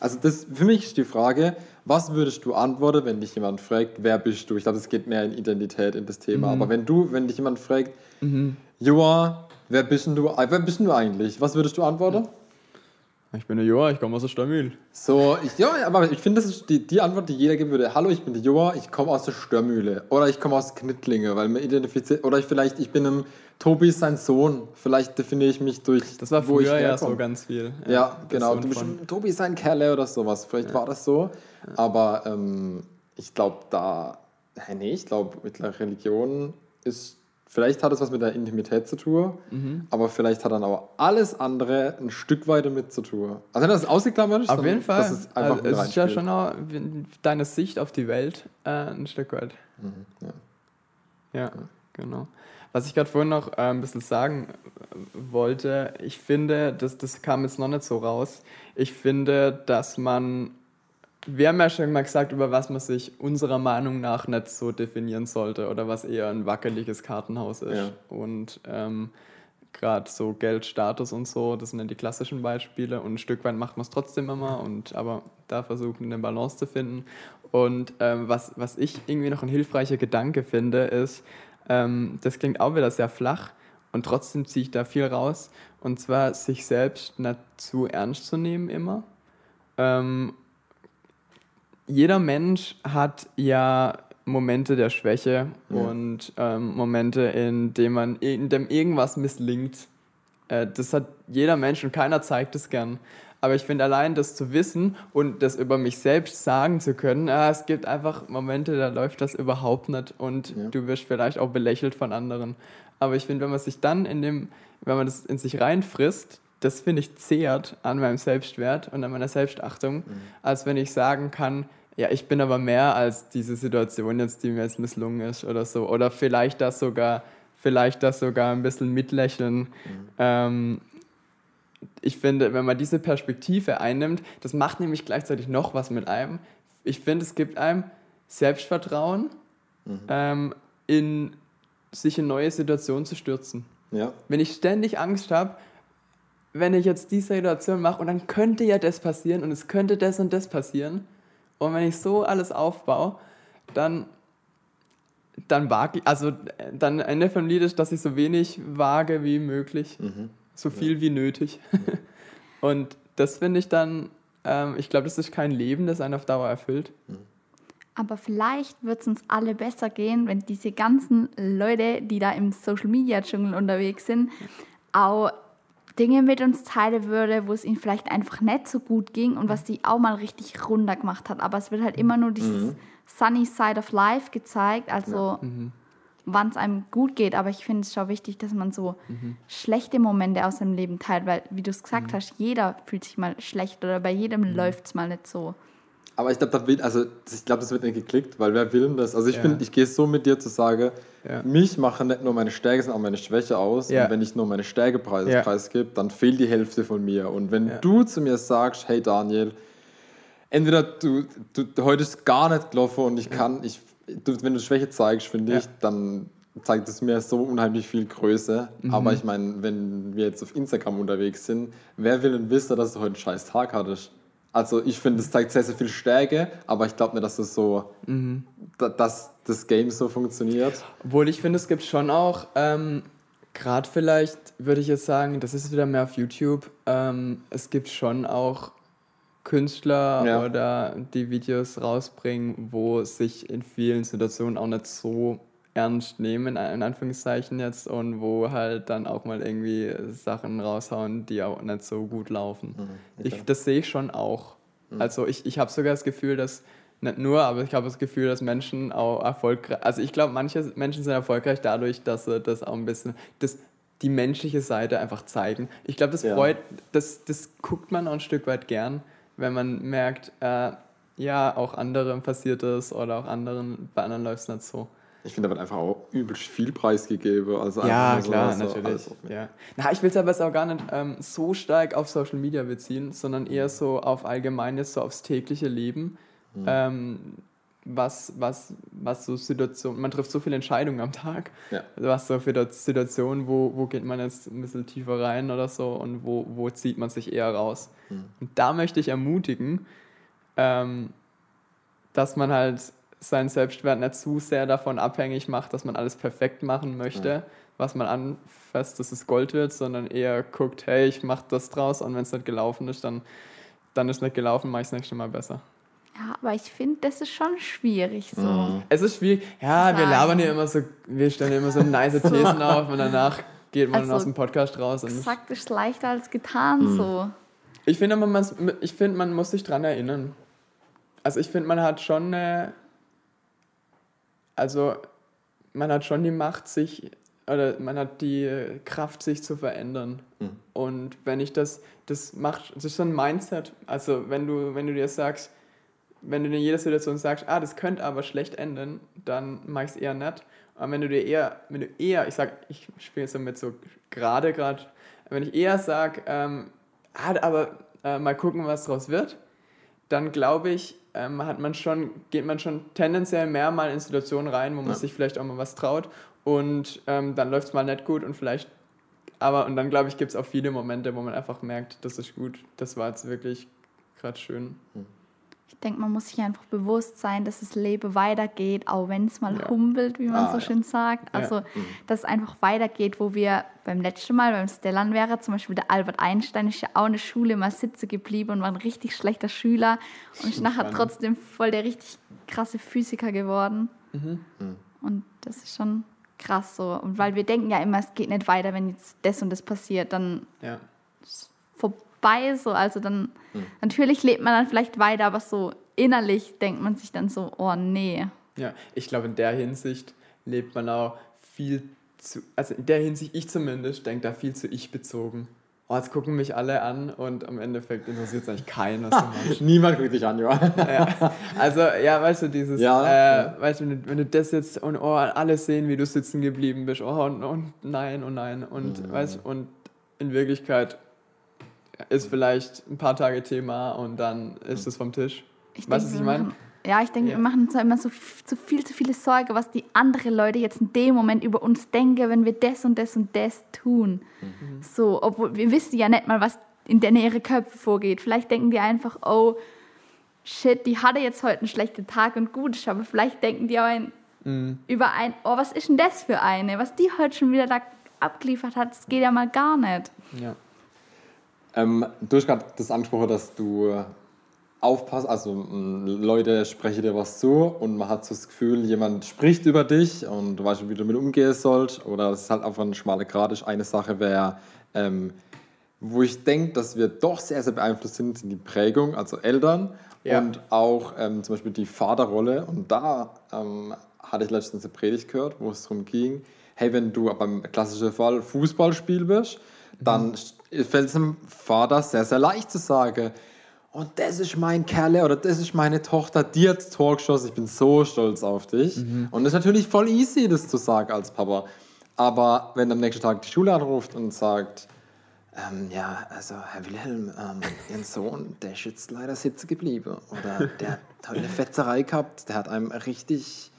also das für mich ist die Frage, was würdest du antworten, wenn dich jemand fragt, wer bist du? Ich glaube, es geht mehr in Identität in das Thema. Mhm. Aber wenn du, wenn dich jemand fragt, mhm. Joa, wer bist du, wer bist du eigentlich? Was würdest du antworten? Ich bin der Joa, ich komme aus der Störmühle. So, ich, ja, aber ich finde, das ist die, die Antwort, die jeder geben würde. Hallo, ich bin der Joa, ich komme aus der Störmühle. Oder ich komme aus Knittlinge, weil man identifiziert. Oder ich vielleicht, ich bin im Tobi ist sein Sohn. Vielleicht definiere ich mich durch. Das war früher ja so ganz viel. Ja, ja genau. Du bist Tobi ist ein Kerle oder sowas. Vielleicht ja. war das so. Aber ähm, ich glaube, da. Nee, ich glaube, mit der Religion ist. Vielleicht hat es was mit der Intimität zu tun, mhm. aber vielleicht hat dann aber alles andere ein Stück weiter mit zu tun. Also wenn das ausgeklammert ist, auf jeden Fall. Das ist einfach also, es ist ja schon auch deine Sicht auf die Welt äh, ein Stück weit. Mhm, ja. ja, genau. Was ich gerade vorhin noch äh, ein bisschen sagen äh, wollte, ich finde, das, das kam jetzt noch nicht so raus. Ich finde, dass man, wir haben ja schon mal gesagt, über was man sich unserer Meinung nach nicht so definieren sollte oder was eher ein wackeliges Kartenhaus ist. Ja. Und ähm, gerade so Geld, Status und so, das sind ja die klassischen Beispiele und ein Stück weit macht man es trotzdem immer und aber da versuchen eine Balance zu finden. Und ähm, was, was ich irgendwie noch ein hilfreicher Gedanke finde, ist, ähm, das klingt auch wieder sehr flach und trotzdem ziehe ich da viel raus. Und zwar sich selbst nicht zu ernst zu nehmen immer. Ähm, jeder Mensch hat ja Momente der Schwäche ja. und ähm, Momente, in denen man in dem irgendwas misslingt. Äh, das hat jeder Mensch und keiner zeigt es gern. Aber ich finde allein das zu wissen und das über mich selbst sagen zu können, ah, es gibt einfach Momente, da läuft das überhaupt nicht und Ja. du wirst vielleicht auch belächelt von anderen. Aber ich finde, wenn man sich dann in dem, wenn man das in sich reinfrisst, das finde ich zehrt an meinem Selbstwert und an meiner Selbstachtung, als wenn ich sagen kann, ja, ich bin aber mehr als diese Situation jetzt, die mir jetzt misslungen ist oder so. Oder vielleicht das sogar, vielleicht das sogar ein bisschen mitlächeln. Ähm, ich finde, wenn man diese Perspektive einnimmt, das macht nämlich gleichzeitig noch was mit einem. Ich finde, es gibt einem Selbstvertrauen, ähm, in sich in neue Situationen zu stürzen. Ja. Wenn ich ständig Angst habe, wenn ich jetzt diese Situation mache und dann könnte ja das passieren und es könnte das und das passieren. Und wenn ich so alles aufbaue, dann, dann wage ich, also äh, dann Ende vom Lied ist, dass ich so wenig wage wie möglich, so viel wie nötig. und das finde ich dann, ähm, ich glaube, das ist kein Leben, das einen auf Dauer erfüllt. Aber vielleicht wird es uns alle besser gehen, wenn diese ganzen Leute, die da im Social Media Dschungel unterwegs sind, auch Dinge mit uns teilen würde, wo es ihnen vielleicht einfach nicht so gut ging und was die auch mal richtig runter gemacht hat. Aber es wird halt immer nur dieses Sunny Side of Life gezeigt, also wann es einem gut geht. Aber ich finde es schon wichtig, dass man so schlechte Momente aus seinem Leben teilt, weil, wie du es gesagt hast, jeder fühlt sich mal schlecht oder bei jedem läuft es mal nicht so. Aber ich glaube, das wird, also ich glaube, das wird nicht geklickt, weil wer will denn das? Also ich Ja. bin, ich gehe so mit dir zu sagen, Ja. mich machen nicht nur meine Stärke, sondern auch meine Schwäche aus. Ja. Und wenn ich nur meine Stärke preis, Ja. preisgebe, dann fehlt die Hälfte von mir. Und wenn Ja. du zu mir sagst, hey Daniel, entweder du, du heute ist gar nicht gelaufen und ich kann, ich, du, wenn du Schwäche zeigst, finde Ja. ich, dann zeigt es mir so unheimlich viel Größe. Mhm. Aber ich meine, wenn wir jetzt auf Instagram unterwegs sind, wer will denn wissen, dass du heute einen scheiß Tag hattest? Also ich finde, es zeigt sehr, sehr viel Stärke, aber ich glaube nicht, dass das so, Mhm. da, dass das Game so funktioniert. Obwohl ich finde, es gibt schon auch, ähm, gerade vielleicht würde ich jetzt sagen, das ist wieder mehr auf YouTube, ähm, es gibt schon auch Künstler Ja. oder die Videos rausbringen, wo sich in vielen Situationen auch nicht so ernst nehmen, in Anführungszeichen jetzt, und wo halt dann auch mal irgendwie Sachen raushauen, die auch nicht so gut laufen. okay. ich, das sehe ich schon auch. Also ich, ich habe sogar das Gefühl, dass, nicht nur, aber ich habe das Gefühl, dass Menschen auch erfolgreich, also ich glaube, manche Menschen sind erfolgreich dadurch, dass sie das auch ein bisschen, das, die menschliche Seite einfach zeigen. Ich glaube, das Ja. freut, das, das guckt man auch ein Stück weit gern, wenn man merkt, äh, ja, auch anderen passiert es oder auch anderen, bei anderen läuft es nicht so. Ich finde, da wird einfach auch übelst viel preisgegeben. Also Ja, klar, so, so natürlich. Ja. Na, ich will es aber jetzt auch gar nicht ähm, so stark auf Social Media beziehen, sondern eher so auf allgemeines, so aufs tägliche Leben. Mhm. Ähm, was, was, was so Situationen, man trifft so viele Entscheidungen am Tag. Ja. Also Was so für Situationen, wo, wo geht man jetzt ein bisschen tiefer rein oder so und wo, wo zieht man sich eher raus. Mhm. Und da möchte ich ermutigen, ähm, dass man halt seinen Selbstwert nicht zu sehr davon abhängig macht, dass man alles perfekt machen möchte, was man anfasst, dass es Gold wird, sondern eher guckt, hey, ich mache das draus und wenn es nicht gelaufen ist, dann, dann ist nicht gelaufen, mache ich es nächste Mal besser. Ja, aber ich finde, das ist schon schwierig so. Mhm. Es ist schwierig, ja, wir labern hier immer so, wir stellen hier immer so nice Thesen auf und danach geht man Also, aus dem Podcast raus. Und Gesagt ist leichter als getan so. Ich finde, man, muss- ich finde, man muss sich dran erinnern. Also ich finde, man hat schon eine, also man hat schon die Macht, sich, oder man hat die Kraft, sich zu verändern. Und wenn ich das, das macht, das ist so ein Mindset. Also wenn du, wenn du dir sagst, wenn du in jeder Situation sagst, ah, das könnte aber schlecht enden, dann mach ich es eher nicht. Aber wenn du dir eher, wenn du eher, ich sag, ich spiele jetzt damit so gerade gerade, wenn ich eher sag, ähm, ah, aber äh, mal gucken, was draus wird, dann glaube ich, ähm, hat man schon, geht man schon tendenziell mehr mal in Situationen rein, wo man Ja. sich vielleicht auch mal was traut und ähm, dann läuft es mal nicht gut und vielleicht, aber und dann glaube ich, gibt es auch viele Momente, wo man einfach merkt, das ist gut, das war jetzt wirklich gerade schön. Ich denke, man muss sich einfach bewusst sein, dass das Leben weitergeht, auch wenn es mal Ja. humpelt, wie man Ah, so ja. schön sagt. Also, dass es einfach weitergeht, wo wir beim letzten Mal, beim Stellan wäre, zum Beispiel der Albert Einstein ist ja auch in der Schule mal sitzen geblieben und war ein richtig schlechter Schüler und ist nachher trotzdem voll der richtig krasse Physiker geworden. Mhm. Und das ist schon krass so. Und weil wir denken ja immer, es geht nicht weiter, wenn jetzt das und das passiert, dann Ja. vorbei so. Also dann, natürlich lebt man dann vielleicht weiter, aber so innerlich denkt man sich dann so, oh nee. Ja, ich glaube, in der Hinsicht lebt man auch viel zu, also in der Hinsicht, ich zumindest, denke da viel zu ich bezogen. Oh, jetzt gucken mich alle an und am Endeffekt interessiert es eigentlich keinen, was du machst. Niemand guckt dich an, Johann. Also, ja, weißt du, dieses, Ja, äh, ja. weißt du, wenn du, wenn du das jetzt und oh, alle sehen, wie du sitzen geblieben bist, oh, und, und nein, und nein, und Mhm. weißt und in Wirklichkeit ist vielleicht ein paar Tage Thema und dann ist es vom Tisch. Ich weißt du, was ich meine? machen- Ja, ich denke, Ja. wir machen uns immer so, zu viel, zu viele Sorge, was die anderen Leute jetzt in dem Moment über uns denken, wenn wir das und das und das tun. Mhm. So, obwohl wir wissen ja nicht mal, was in denen ihre Köpfe vorgeht. Vielleicht denken die einfach, oh, shit, die hatte jetzt heute einen schlechten Tag und gut ist, aber vielleicht denken die auch ein, Mhm. über ein, oh, was ist denn das für eine? Was die heute schon wieder da abgeliefert hat, das geht ja mal gar nicht. Ja. Ähm, du hast gerade das angesprochen, dass du aufpasst, also mh, Leute sprechen dir was zu und man hat so das Gefühl, jemand spricht über dich und du weißt nicht, wie du damit umgehen sollst oder es ist halt einfach ein schmaler Grad. ist. Eine Sache wäre, ähm, wo ich denke, dass wir doch sehr, sehr beeinflusst sind, sind die Prägung, also Eltern Ja. und auch ähm, zum Beispiel die Vaterrolle. Und da ähm, hatte ich letztens eine Predigt gehört, wo es darum ging, hey, wenn du beim klassischen Fall Fußballspiel bist, dann fällt es dem Vater sehr, sehr leicht zu sagen, und das ist mein Kerle oder das ist meine Tochter, die hat geschossen, ich bin so stolz auf dich. Und das ist natürlich voll easy, das zu sagen als Papa. Aber wenn am nächsten Tag die Schule anruft und sagt, ähm, ja, also Herr Wilhelm, ähm, Ihren Sohn, der ist jetzt leider sitzen geblieben. Oder der hat eine Fetzerei gehabt, der hat einem richtig.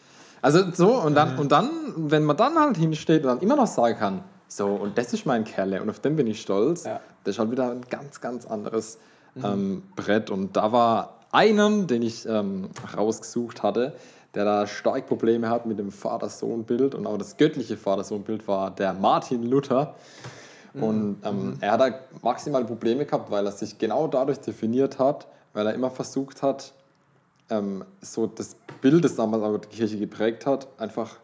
Also so, und dann, und dann, wenn man dann halt hinsteht und dann immer noch sagen kann, so, und das ist mein Kerle und auf den bin ich stolz, Ja. das ist halt wieder ein ganz, ganz anderes ähm, Brett. Und da war einen, den ich ähm, rausgesucht hatte, der da stark Probleme hat mit dem Vater-Sohn-Bild und auch das göttliche Vater-Sohn-Bild war der Martin Luther. Und ähm, er hat da maximal Probleme gehabt, weil er sich genau dadurch definiert hat, weil er immer versucht hat, ähm, so das Bild, das damals auch die Kirche geprägt hat, einfach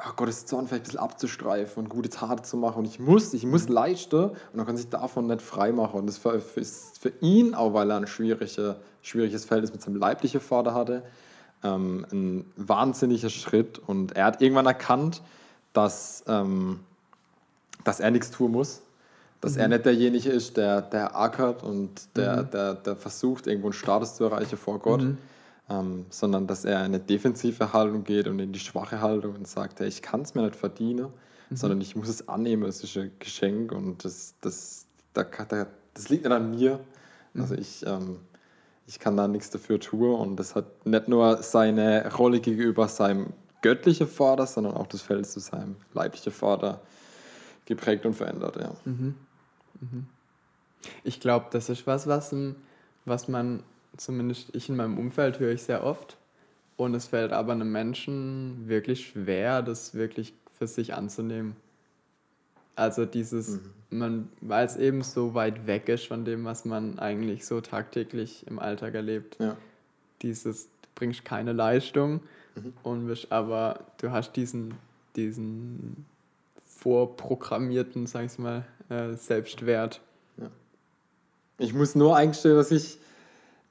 oh, Gottes Zorn vielleicht ein bisschen abzustreifen und gute Taten zu machen. Und ich muss, ich muss leisten und man kann sich davon nicht frei machen. Und das ist für ihn, auch weil er ein schwierige, schwieriges Verhältnis mit seinem leiblichen Vater hatte, ähm, ein wahnsinniger Schritt. Und er hat irgendwann erkannt, dass, ähm, dass er nichts tun muss. Dass er nicht derjenige ist, der, der ackert und der, der, der versucht, irgendwo einen Status zu erreichen vor Gott, ähm, sondern dass er in eine defensive Haltung geht und in die schwache Haltung und sagt, hey, ich kann es mir nicht verdienen, sondern ich muss es annehmen, es ist ein Geschenk und das, das, da, da, das liegt nicht an mir. Also ich, ähm, ich kann da nichts dafür tun und das hat nicht nur seine Rolle gegenüber seinem göttlichen Vater, sondern auch das Verhältnis zu seinem leiblichen Vater geprägt und verändert. Ja. Ich glaube, das ist was, was, was man, zumindest ich in meinem Umfeld höre ich sehr oft. Und es fällt aber einem Menschen wirklich schwer, das wirklich für sich anzunehmen. Also dieses, man, weil es eben so weit weg ist von dem, was man eigentlich so tagtäglich im Alltag erlebt. Ja. Dieses, du bringst keine Leistung und bist aber, du hast diesen, diesen vorprogrammierten, sag ich mal, äh, Selbstwert. Ich muss nur eingestehen, dass ich,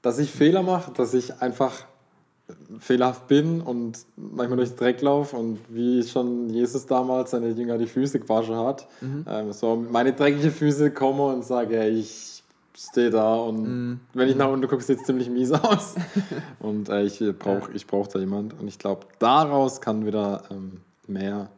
dass ich Fehler mache, dass ich einfach fehlerhaft bin und manchmal durch den Dreck laufe und wie schon Jesus damals seine Jünger die Füße gewaschen hat, ähm, so meine dreckigen Füße komme und sage, hey, ich stehe da und wenn ich nach unten gucke, sieht es ziemlich mies aus. und äh, ich brauche ich brauch da jemand und ich glaube, daraus kann wieder ähm, mehr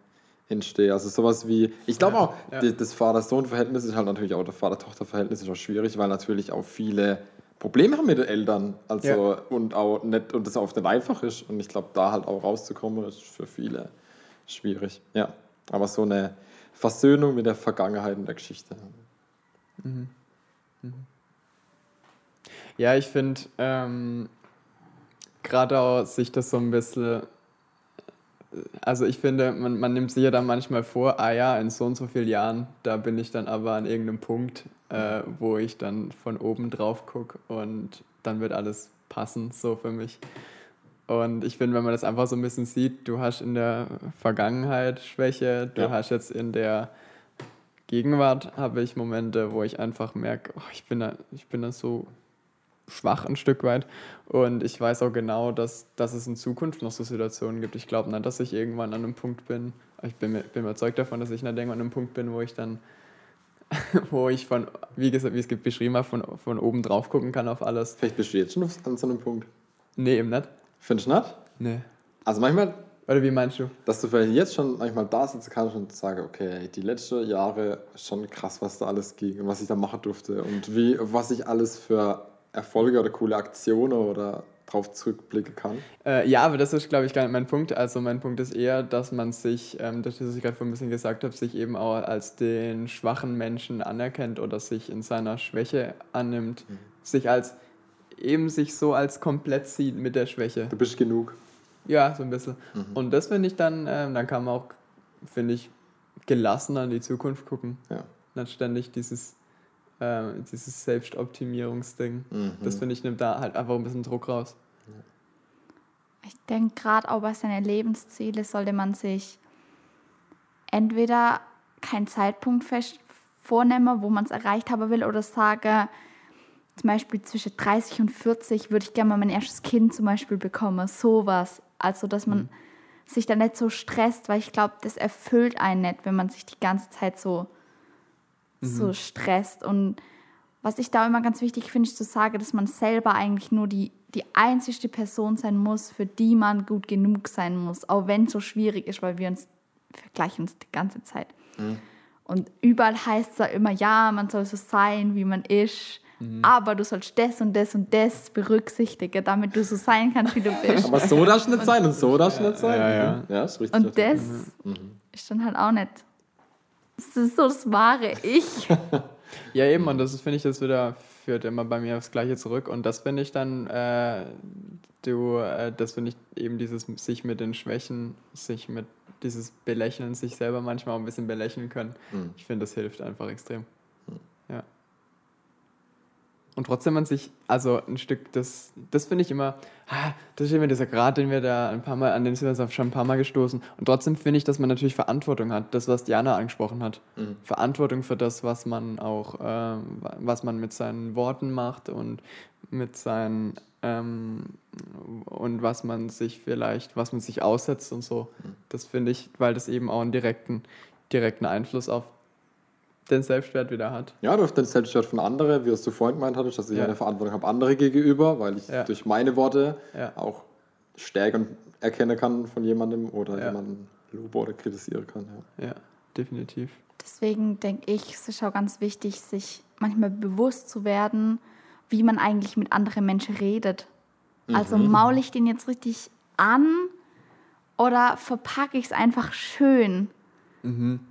entstehen. Also sowas wie, ich glaube auch, ja. das Vater-Sohn-Verhältnis ist halt natürlich auch, das Vater-Tochter-Verhältnis ist auch schwierig, weil natürlich auch viele Probleme haben mit den Eltern. Also Ja. und auch nicht, und das oft nicht einfach ist. Und ich glaube, da halt auch rauszukommen, ist für viele schwierig. Ja. Aber so eine Versöhnung mit der Vergangenheit und der Geschichte. Ja, ich finde, ähm, gerade auch sich das so ein bisschen, also ich finde, man, man nimmt sich ja dann manchmal vor, ah ja, in so und so vielen Jahren, da bin ich dann aber an irgendeinem Punkt, äh, wo ich dann von oben drauf gucke und dann wird alles passen, so für mich. Und ich finde, wenn man das einfach so ein bisschen sieht, du hast in der Vergangenheit Schwäche, du Ja. hast jetzt in der Gegenwart, habe ich Momente, wo ich einfach merke, oh, ich, bin da, ich bin da so schwach ein Stück weit. Und ich weiß auch genau, dass, dass es in Zukunft noch so Situationen gibt. Ich glaube nicht, dass ich irgendwann an einem Punkt bin, ich bin, bin überzeugt davon, dass ich nicht irgendwann an einem Punkt bin, wo ich dann, wo ich von, wie gesagt, wie es beschrieben habe, von, von oben drauf gucken kann auf alles. Vielleicht bist du jetzt schon auf- an so einem Punkt. Nee, eben nicht. Findest du nicht? Nee. Also manchmal, Oder wie meinst du? dass du vielleicht jetzt schon manchmal da sitzen kannst und sagen, okay, die letzten Jahre schon krass, was da alles ging und was ich da machen durfte und wie, was ich alles für Erfolge oder coole Aktionen oder drauf zurückblicken kann. Äh, ja, aber das ist, glaube ich, gar nicht mein Punkt. Also mein Punkt ist eher, dass man sich, ähm, das, was ich gerade vorhin ein bisschen gesagt habe, sich eben auch als den schwachen Menschen anerkennt oder sich in seiner Schwäche annimmt, sich als eben sich so als komplett sieht mit der Schwäche. Du bist genug. Ja, so ein bisschen. Und das finde ich dann, ähm, dann kann man auch, finde ich, gelassener in die Zukunft gucken. Ja. Nicht ständig dieses, ähm, dieses Selbstoptimierungsding. Das finde ich, nimmt da halt einfach ein bisschen Druck raus. Ich denke, gerade auch bei seinen Lebenszielen sollte man sich entweder keinen Zeitpunkt fest vornehmen, wo man es erreicht haben will, oder sagen, zum Beispiel zwischen 30 und 40 würde ich gerne mal mein erstes Kind zum Beispiel bekommen. Sowas. Also, dass man sich da nicht so stresst, weil ich glaube, das erfüllt einen nicht, wenn man sich die ganze Zeit so, so stresst. Und was ich da immer ganz wichtig finde, ist zu sagen, dass man selber eigentlich nur die, die einzigste Person sein muss, für die man gut genug sein muss. Auch wenn es so schwierig ist, weil wir uns vergleichen uns die ganze Zeit. Und überall heißt es ja immer, ja, man soll so sein, wie man ist. Aber du sollst das und das und das berücksichtigen, damit du so sein kannst, wie du bist. Aber so darfst du nicht sein und so darfst du nicht sein. ja, ja. Mhm. ja ist richtig. Und das ist dann halt auch nicht. Das ist so das wahre Ich. Ja, eben, und das finde ich, das wieder führt immer bei mir aufs Gleiche zurück. Und das finde ich dann, äh, du, äh, das finde ich eben dieses sich mit den Schwächen, sich mit dieses Belächeln, sich selber manchmal auch ein bisschen belächeln können. Ich finde, das hilft einfach extrem. Ja. Und trotzdem man sich, also ein Stück, das, das finde ich immer, ah, das ist immer dieser Grad, den wir da ein paar Mal, an den sind wir schon ein paar Mal gestoßen. Und trotzdem finde ich, dass man natürlich Verantwortung hat, das, was Diana angesprochen hat. Verantwortung für das, was man auch, ähm, was man mit seinen Worten macht und mit seinen, ähm, und was man sich vielleicht, was man sich aussetzt und so. Das finde ich, weil das eben auch einen direkten, direkten Einfluss auf den Selbstwert wieder hat. Ja, durch den Selbstwert von anderen, wie es du vorhin gemeint hattest, dass ich Ja. eine Verantwortung habe andere gegenüber, weil ich Ja. durch meine Worte Ja. auch Stärken erkennen kann von jemandem oder Ja. jemanden lobe oder kritisieren kann. Ja. Ja, definitiv. Deswegen denke ich, es ist auch ganz wichtig, sich manchmal bewusst zu werden, wie man eigentlich mit anderen Menschen redet. Also maul ich den jetzt richtig an oder verpacke ich es einfach schön?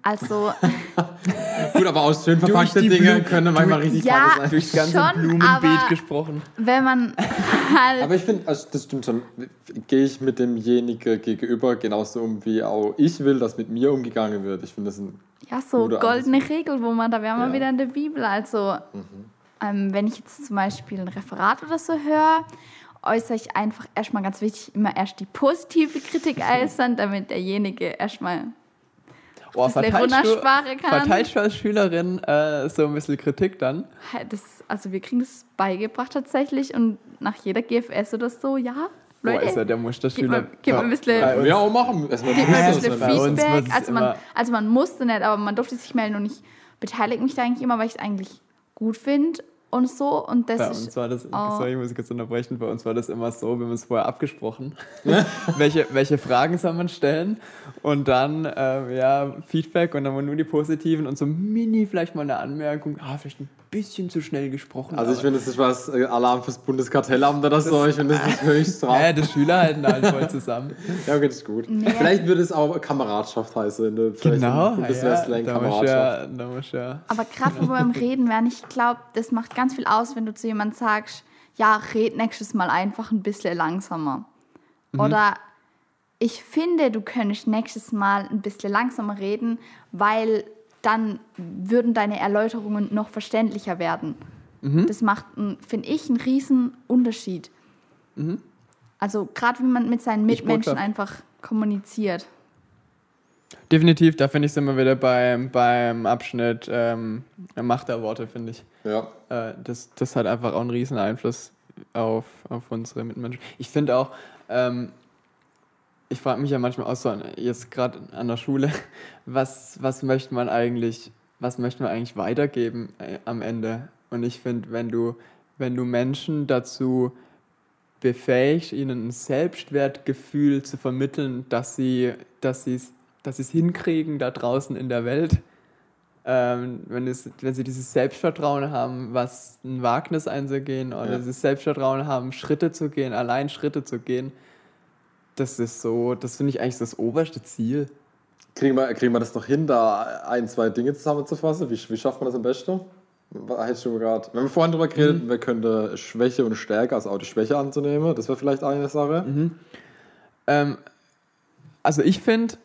Also, Gut, aber aus schön verpackten Dingen können manchmal richtig Ja. sein. Durchs ganze Schon, Blumenbeet gesprochen. wenn man halt. Aber ich finde, also das stimmt schon. Gehe ich mit demjenigen gegenüber genauso um, wie auch ich will, dass mit mir umgegangen wird. Ich finde das ein. Ja, so goldene Regel, wo man, da wären wir Ja. Mhm. wieder in der Bibel. Also, ähm, wenn ich jetzt zum Beispiel ein Referat oder so höre, äußere ich einfach erstmal ganz wichtig, immer erst die positive Kritik äußern, damit derjenige erstmal Bisschen verteilst du, verteilst du als Schülerin äh, so ein bisschen Kritik dann? das, also wir kriegen das beigebracht tatsächlich und nach jeder GFS oder so, ja, Boah, Leute, ist ja der gib Musterschüler. gib mal ein bisschen, Wir auch machen. Erstmal gib mal ein bisschen Feedback. Also man, also man musste nicht, aber man durfte sich melden und ich beteilige mich da eigentlich immer, weil ich es eigentlich gut finde und so. Und das Bei ist uns war das, Oh. sorry, ich muss kurz unterbrechen, bei uns war das immer so, wir haben uns vorher abgesprochen, welche, welche Fragen soll man stellen und dann ähm, ja, Feedback und dann waren nur die positiven und so mini vielleicht mal eine Anmerkung, ah, vielleicht ein bisschen zu schnell gesprochen. Also ich finde, das ist was äh, Alarm fürs Bundeskartellamt oder so. Ich finde, das ist höchst ja, straf. die Schüler halten halt voll zusammen. Ja, okay, das ist gut. Nee. Vielleicht würde es auch Kameradschaft heißen. Ne? Vielleicht Genau, ein gutes ja, Wrestling, da muss Kameradschaft. ja, da muss ja. Aber gerade wo wir im Reden wären, ich glaube, das macht ganz viel aus, wenn du zu jemandem sagst, ja, red nächstes Mal einfach ein bisschen langsamer. Oder ich finde, du könntest nächstes Mal ein bisschen langsamer reden, weil dann würden deine Erläuterungen noch verständlicher werden. Das macht, finde ich, einen riesen Unterschied. Also gerade wie man mit seinen Mitmenschen einfach kommuniziert. Definitiv, da finde ich, sind wir wieder beim, beim Abschnitt ähm, Macht der Worte, finde ich. Ja. Äh, das, das hat einfach auch einen riesen Einfluss auf, auf unsere Mitmenschen. Ich finde auch, ähm, ich frage mich ja manchmal auch so, jetzt gerade an der Schule, was, was möchte man eigentlich, was möchte man eigentlich weitergeben äh, am Ende? Und ich finde, wenn du, wenn du Menschen dazu befähigt, ihnen ein Selbstwertgefühl zu vermitteln, dass sie dass sie's, dass sie's hinkriegen da draußen in der Welt, ähm, wenn, es, wenn sie dieses Selbstvertrauen haben, was ein Wagnis einzugehen oder Ja. dieses Selbstvertrauen haben, Schritte zu gehen, allein Schritte zu gehen, das ist so, das finde ich eigentlich das oberste Ziel. Kriegen wir, kriegen wir das noch hin, da ein, zwei Dinge zusammenzufassen? Wie, wie schafft man das am besten? Hättest du gerade, wir haben vorhin drüber geredet, Mhm. wir könnten Schwäche und Stärke, also auch die Schwäche anzunehmen, das wäre vielleicht eine Sache. Mhm. Ähm, also ich finde,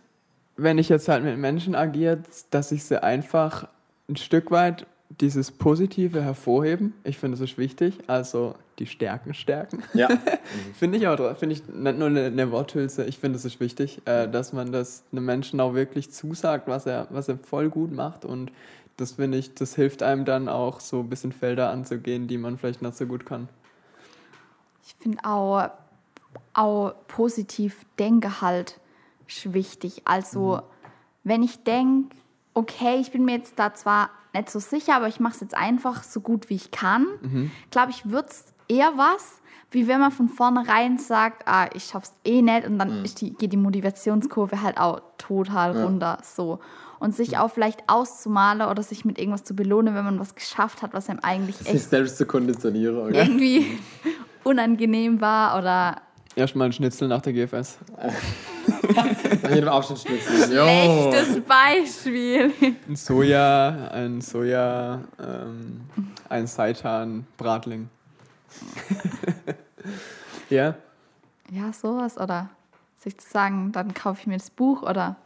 wenn ich jetzt halt mit Menschen agiere, dass ich sie einfach ein Stück weit dieses Positive hervorheben. Ich finde, das ist wichtig. Also die Stärken stärken. Ja. Finde ich auch, finde ich nicht nur eine, eine Worthülse, ich finde es ist wichtig, äh, dass man das einem Menschen auch wirklich zusagt, was er, was er voll gut macht und das finde ich, das hilft einem dann auch so ein bisschen Felder anzugehen, die man vielleicht nicht so gut kann. Ich finde auch, auch positiv Denkgehalt wichtig. Also, wenn ich denke, okay, ich bin mir jetzt da zwar nicht so sicher, aber ich mache es jetzt einfach so gut wie ich kann, glaube ich, wird es eher was, wie wenn man von vornherein sagt, ah, ich schaff's eh nicht und dann ist die, geht die Motivationskurve halt auch total runter. So. Und sich auch vielleicht auszumalen oder sich mit irgendwas zu belohnen, wenn man was geschafft hat, was einem eigentlich Sich echt selbst zu konditionieren. Okay? irgendwie unangenehm war oder Erstmal ein Schnitzel nach der GFS. Nach jedem Abschnitt schnitzen. Jo. Echtes Beispiel. Ein Soja, ein Soja, ähm, ein Seitan, Bratling. ja, Ja, sowas. Oder sich zu sagen, dann kaufe ich mir das Buch oder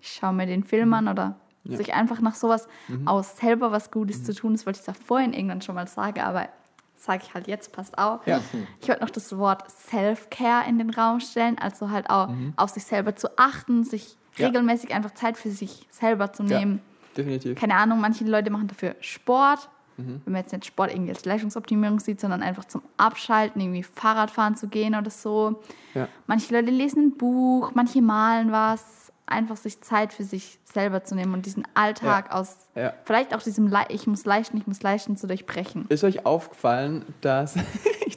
ich schaue mir den Film an oder Ja. sich einfach nach sowas aus selber was Gutes zu tun. Das wollte ich da vorhin irgendwann schon mal sagen, aber sage ich halt jetzt, passt auch. Ja. Ich wollte noch das Wort Self-Care in den Raum stellen, also halt auch auf sich selber zu achten, sich Ja. regelmäßig einfach Zeit für sich selber zu Ja. nehmen. definitiv. keine Ahnung, manche Leute machen dafür Sport. Mhm. Wenn man jetzt nicht Sport irgendwie als Leistungsoptimierung sieht, sondern einfach zum Abschalten, irgendwie Fahrradfahren zu gehen oder so. Ja. Manche Leute lesen ein Buch, manche malen was. Einfach sich Zeit für sich selber zu nehmen und diesen Alltag aus, Ja. vielleicht auch diesem Le Ich muss leisten, ich muss leisten zu durchbrechen. Ist euch aufgefallen, dass.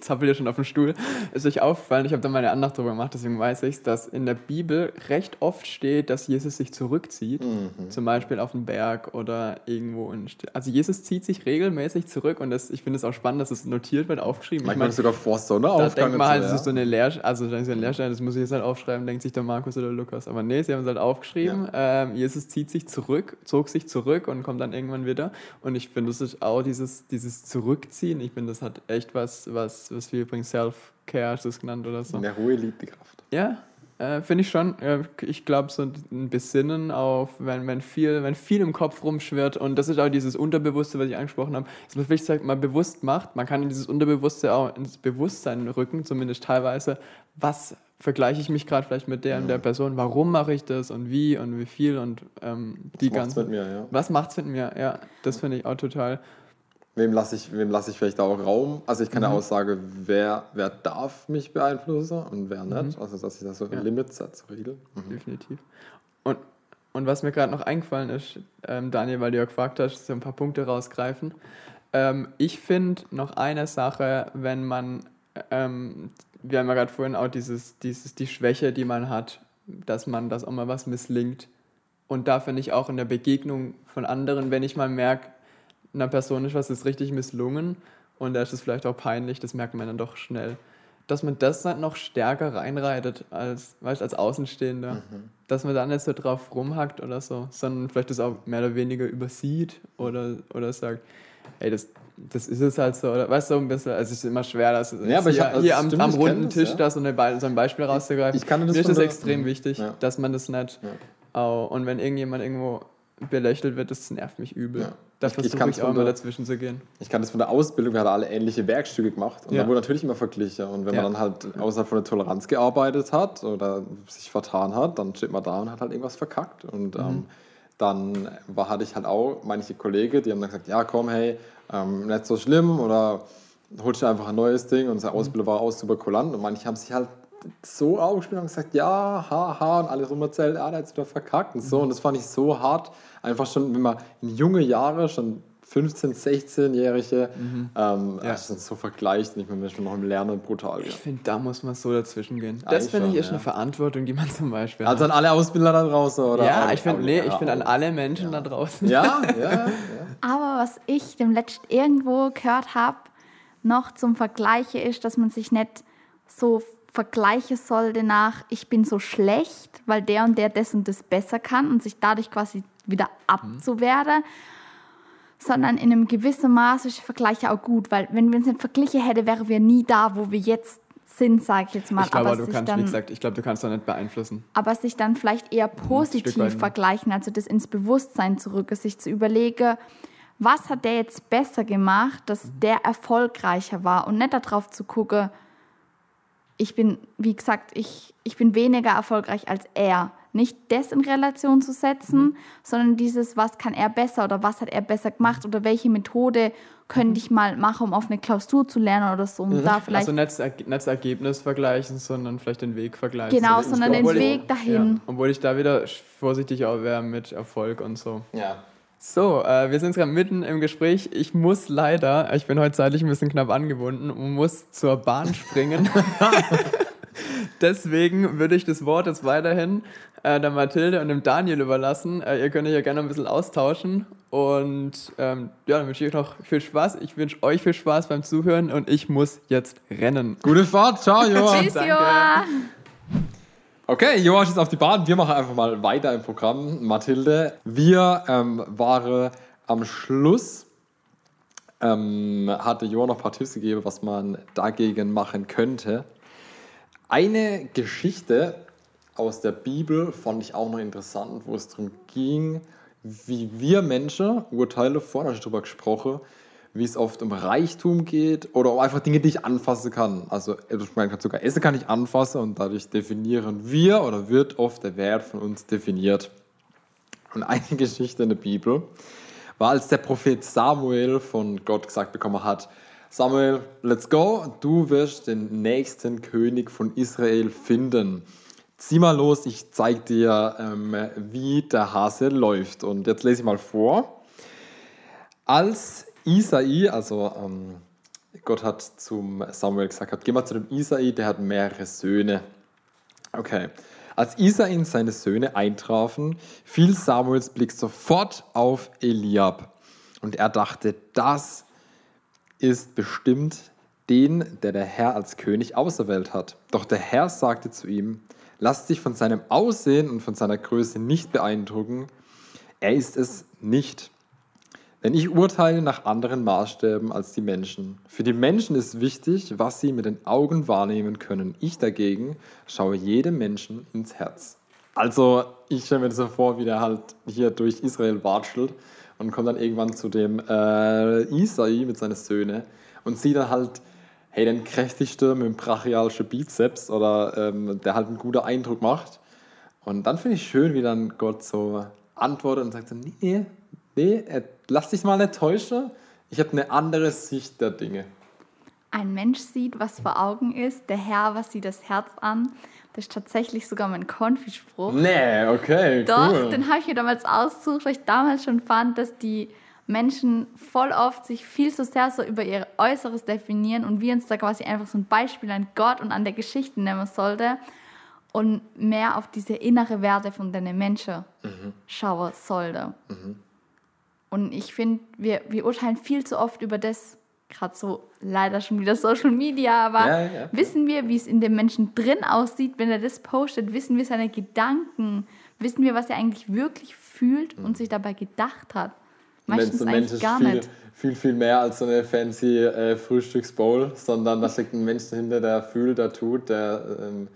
Ich zappel ja schon auf dem Stuhl. Ist euch aufgefallen, ich habe da mal eine Andacht drüber gemacht, deswegen weiß ich dass in der Bibel recht oft steht, dass Jesus sich zurückzieht. Zum Beispiel auf den Berg oder irgendwo. In, also Jesus zieht sich regelmäßig zurück und das, ich finde es auch spannend, dass es notiert wird, aufgeschrieben. Ich Manchmal mein, sogar vor da Sonnenaufgang. denkt man halt, das ist so ja. eine Lehr also das ist muss ich jetzt halt aufschreiben, denkt sich der Markus oder Lukas. Aber nee, sie haben es halt aufgeschrieben. Ähm, Jesus zieht sich zurück, zog sich zurück und kommt dann irgendwann wieder. Und ich finde, das ist auch dieses, dieses Zurückziehen. Ich finde, das hat echt was, was, was wir übrigens Self-Care, hast du es genannt oder so. In der Ruhe liegt die Kraft. Ja, äh, finde ich schon. Äh, ich glaube, so ein Besinnen auf, wenn, wenn, viel, wenn viel im Kopf rumschwirrt und das ist auch dieses Unterbewusste, was ich angesprochen habe, dass man vielleicht sagt, mal bewusst macht. Man kann in dieses Unterbewusste auch ins Bewusstsein rücken, zumindest teilweise. Was vergleiche ich mich gerade vielleicht mit der und der Person? Warum mache ich das und wie und wie viel und ähm, die Das macht's ganzen. mit mir, ja. Was macht's mit mir? Ja, das finde ich auch total. Wem lasse ich, wem lasse ich vielleicht auch Raum? Also ich kann Mhm. ja Aussage, wer, wer darf mich beeinflussen und wer Mhm. nicht. Also dass ich da so Ja. Limits setze, Regeln. Mhm. definitiv. Und, und was mir gerade noch eingefallen ist, ähm, Daniel, weil du ja gefragt hast, so ein paar Punkte rausgreifen. Ähm, ich finde noch eine Sache, wenn man, ähm, wir haben ja gerade vorhin auch dieses, dieses, die Schwäche, die man hat, dass man, dass auch mal was misslingt. Und da finde ich auch in der Begegnung von anderen, wenn ich mal merke, einer Person ist was ist richtig misslungen und da ist es vielleicht auch peinlich, das merkt man dann doch schnell. Dass man das dann noch stärker reinreitet als, weißt, als Außenstehender. Dass man dann nicht so drauf rumhackt oder so, sondern vielleicht das auch mehr oder weniger übersieht oder, oder sagt, ey, das, das ist es halt so. Oder, weißt du, so ein bisschen, also es ist immer schwer, dass Ja, aber ich hier, hab- also hier am, stimmt, am kenn runden das, Tisch ja. da so, ein Beispiel rauszugreifen. Ich kann das Mir ist das der- extrem Mhm. wichtig, Ja. dass man das nicht. Auch, und wenn irgendjemand irgendwo belächelt wird, das nervt mich übel. Da ich versuche ich, auch von immer der- dazwischen zu gehen. Ich kann das von der Ausbildung, wir hatten alle ähnliche Werkstücke gemacht und Ja. da wurde natürlich immer verglichen. Und wenn Ja. man dann halt außerhalb von der Toleranz gearbeitet hat oder sich vertan hat, dann steht man da und hat halt irgendwas verkackt. Und Mhm. ähm, dann war, hatte ich halt auch manche Kollegen, die haben dann gesagt, ja komm, hey, ähm, nicht so schlimm oder holst dir einfach ein neues Ding. Und unser Mhm. Ausbilder war auch super kulant und manche haben sich halt so aufgespielt und gesagt, ja, haha, und alles rumerzählt, ah, da hat wieder verkackt und Mhm. so. Und das fand ich so hart. Einfach schon, wenn man in junge Jahre, schon 15-, 16-Jährige, ähm, Ja. das ist so vergleicht, nicht mehr schon noch im Lernen brutal. Ja. Ich finde, da muss man so dazwischen gehen. Das finde ich ist ja. eine Verantwortung, die man zum Beispiel Also an hat. alle Ausbilder da draußen, oder? Ja, Alle- ich finde, alle nee, ich finde an alle Menschen da draußen. Ja, ja, ja. Aber was ich dem letzt irgendwo gehört habe, noch zum Vergleiche ist, dass man sich nicht so vergleichen sollte nach, ich bin so schlecht, weil der und der das und das besser kann und sich dadurch quasi wieder abzuwerten, sondern in einem gewissen Maß ist der Vergleich ja auch gut, weil wenn wir uns nicht verglichen hätten, wären wir nie da, wo wir jetzt sind, sage ich jetzt mal. Ich glaube, aber du kannst, wie dann, gesagt, ich glaube, du kannst da nicht beeinflussen. aber sich dann vielleicht eher positiv ne? vergleichen, also das ins Bewusstsein zu rücken, sich zu überlegen, was hat der jetzt besser gemacht, dass Mhm. der erfolgreicher war und nicht darauf zu gucken, ich bin, wie gesagt, ich, ich bin weniger erfolgreich als er. Nicht das in Relation zu setzen, Mhm. sondern dieses, was kann er besser oder was hat er besser gemacht oder welche Methode könnte ich mal machen, um auf eine Klausur zu lernen oder so, um da vielleicht Also nicht das, Erge- nicht das Ergebnis vergleichen, sondern vielleicht den Weg vergleichen. genau, So, sondern den obwohl ich- Weg dahin. Ja, obwohl ich da wieder vorsichtig auch wäre mit Erfolg und so. ja. So, äh, wir sind gerade mitten im Gespräch. Ich muss leider, ich bin heute zeitlich ein bisschen knapp angebunden und muss zur Bahn springen. Deswegen würde ich das Wort jetzt weiterhin äh, der Mathilde und dem Daniel überlassen. Äh, ihr könnt euch ja gerne ein bisschen austauschen. Und ähm, ja, dann wünsche ich euch noch viel Spaß. Ich wünsche euch viel Spaß beim Zuhören und ich muss jetzt rennen. Gute Fahrt, ciao, Joa. Tschüss, Danke. Joa! Okay, Joa ist auf die Bahn. Wir machen einfach mal weiter im Programm. Mathilde, wir ähm, waren am Schluss, ähm, hatte Joa noch ein paar Tipps gegeben, was man dagegen machen könnte. Eine Geschichte aus der Bibel fand ich auch noch interessant, wo es darum ging, wie wir Menschen urteile, vorhin habe ich darüber gesprochen, wie es oft um Reichtum geht oder um einfach Dinge, die ich anfassen kann. Also ich meine, sogar Essen kann ich anfassen und dadurch definieren wir oder wird oft der Wert von uns definiert. Und eine Geschichte in der Bibel war, als der Prophet Samuel von Gott gesagt bekommen hat, Samuel, let's go, du wirst den nächsten König von Israel finden. Zieh mal los, ich zeig dir, ähm, wie der Hase läuft. Und jetzt lese ich mal vor. Als Isai, also ähm, Gott hat zum Samuel gesagt, geh mal zu dem Isai, der hat mehrere Söhne. Okay. Als Isai und seine Söhne eintrafen, fiel Samuels Blick sofort auf Eliab. Und er dachte, das ist bestimmt den, der der Herr als König auserwählt hat. Doch der Herr sagte zu ihm, lass dich von seinem Aussehen und von seiner Größe nicht beeindrucken. Er ist es nicht. Denn ich urteile nach anderen Maßstäben als die Menschen. Für die Menschen ist wichtig, was sie mit den Augen wahrnehmen können. Ich dagegen schaue jedem Menschen ins Herz. Also, ich stelle mir das so vor, wie der halt hier durch Israel watschelt und kommt dann irgendwann zu dem äh, Isai mit seinen Söhnen und sieht dann halt, hey, den kräftigste mit dem brachialischen Bizeps oder ähm, der halt einen guten Eindruck macht. Und dann finde ich schön, wie dann Gott so antwortet und sagt nee, nee, äh, lass dich mal nicht täuschen. Ich habe eine andere Sicht der Dinge. Ein Mensch sieht, was vor Augen ist, der Herr, was sieht das Herz an. Das ist tatsächlich sogar mein Konfispruch. Nee, okay, Doch, cool. den habe ich mir damals ausgesucht, weil ich damals schon fand, dass die Menschen voll oft sich viel zu sehr so über ihr Äußeres definieren und wir uns da quasi einfach so ein Beispiel an Gott und an der Geschichte nehmen sollte und mehr auf diese innere Werte von den Menschen schauen sollte. Und ich finde, wir, wir urteilen viel zu oft über das, gerade so leider schon wieder Social Media, aber Ja, ja, wissen wir, wie es in dem Menschen drin aussieht, wenn er das postet? Wissen wir seine Gedanken? Wissen wir, was er eigentlich wirklich fühlt und sich dabei gedacht hat? Meistens ein Mensch ist gar viel, nicht. viel, viel mehr als so eine fancy äh, Frühstücksbowl, sondern da steckt ein Mensch dahinter, der fühlt, der tut, der ähm,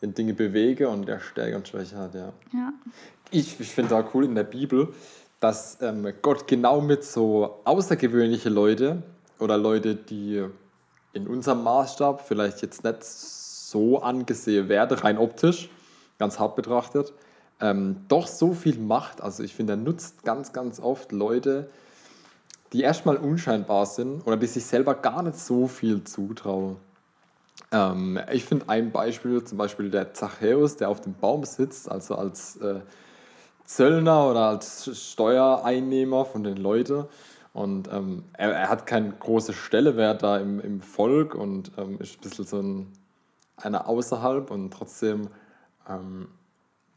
den Dinge bewege und der Stärke und Schwäche hat, ja. Ja. Ich, ich finde da cool in der Bibel, dass ähm, Gott genau mit so außergewöhnliche Leute oder Leute, die in unserem Maßstab vielleicht jetzt nicht so angesehen werden, rein optisch, ganz hart betrachtet, ähm, doch so viel macht. Also ich finde, er nutzt ganz, ganz oft Leute, die erstmal unscheinbar sind oder die sich selber gar nicht so viel zutrauen. Ähm, ich finde ein Beispiel, zum Beispiel der Zachäus, der auf dem Baum sitzt, also als äh, Zöllner oder als Steuereinnehmer von den Leuten. Und ähm, er, er, hat keine große Stellewert da im, im Volk und ähm, ist ein bisschen so ein, einer außerhalb und trotzdem ähm,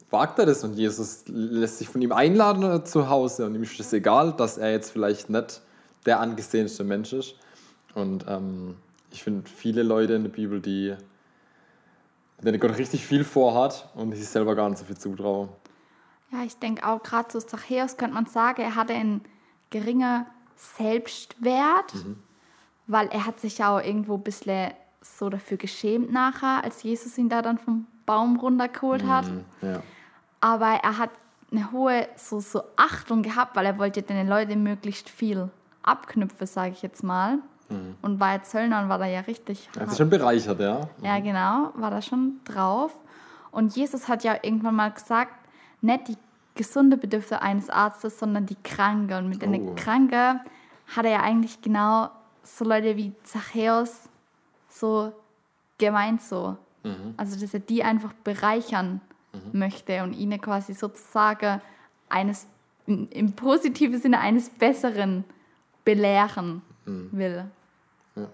wagt er das und Jesus lässt sich von ihm einladen zu Hause und ihm ist es egal, dass er jetzt vielleicht nicht der angesehenste Mensch ist. Und ähm, ich finde viele Leute in der Bibel, die denen Gott richtig viel vorhat und sich selber gar nicht so viel zutrauen. Ja, ich denke auch gerade zu Zachäus könnte man sagen, er hatte einen geringen Selbstwert, mhm. weil er hat sich ja auch irgendwo ein bisschen so dafür geschämt nachher, als Jesus ihn da dann vom Baum runtergeholt hat. Mhm, ja aber er hat eine hohe so, so Achtung gehabt, weil er wollte den Leuten möglichst viel abknüpfen, sage ich jetzt mal. Mhm. Und bei Zöllnern war da ja richtig. Er hat sich schon bereichert, ja. Mhm. Ja, genau, war da schon drauf. Und Jesus hat ja irgendwann mal gesagt, nicht die gesunde Bedürfnisse eines Arztes, sondern die Kranke. Und mit oh. den Kranke hat er ja eigentlich genau so Leute wie Zachäus so gemeint so. Mhm. Also, dass er die einfach bereichern mhm. möchte und ihnen quasi sozusagen eines, im positiven Sinne eines Besseren belehren mhm. will. Ja.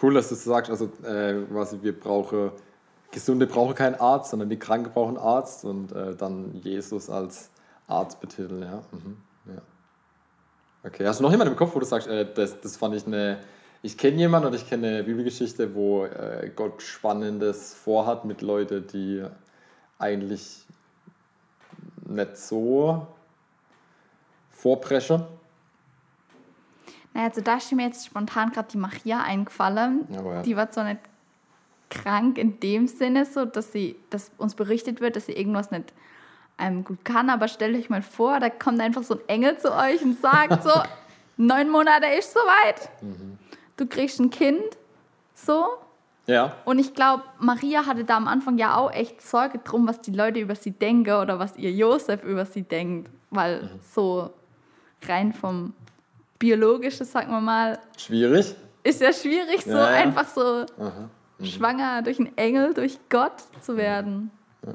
Cool, dass du das sagst. Also äh, quasi wir brauchen, Gesunde brauchen keinen Arzt, sondern die Kranke brauchen einen Arzt und äh, dann Jesus als Arzt betiteln. Ja. Mhm. ja. Okay, hast du noch jemanden im Kopf, wo du sagst, äh, das, das fand ich eine ich kenne jemanden und ich kenne eine Bibelgeschichte, wo äh, Gott Spannendes vorhat mit Leuten, die eigentlich nicht so vorpresche. Naja, also da ist mir jetzt spontan gerade die Maria eingefallen. Ja. Die war zwar nicht krank in dem Sinne, so dass sie, dass uns berichtet wird, dass sie irgendwas nicht ähm, gut kann, aber stellt euch mal vor, da kommt einfach so ein Engel zu euch und sagt so, neun Monate ist soweit, mhm. du kriegst ein Kind, so, ja. Und ich glaube, Maria hatte da am Anfang ja auch echt Sorge drum, was die Leute über sie denken oder was ihr Josef über sie denkt. Weil mhm. so rein vom Biologischen, sagen wir mal. Schwierig. Ist ja schwierig, so ja, ja. einfach so mhm. schwanger durch einen Engel, durch Gott zu werden. Ja.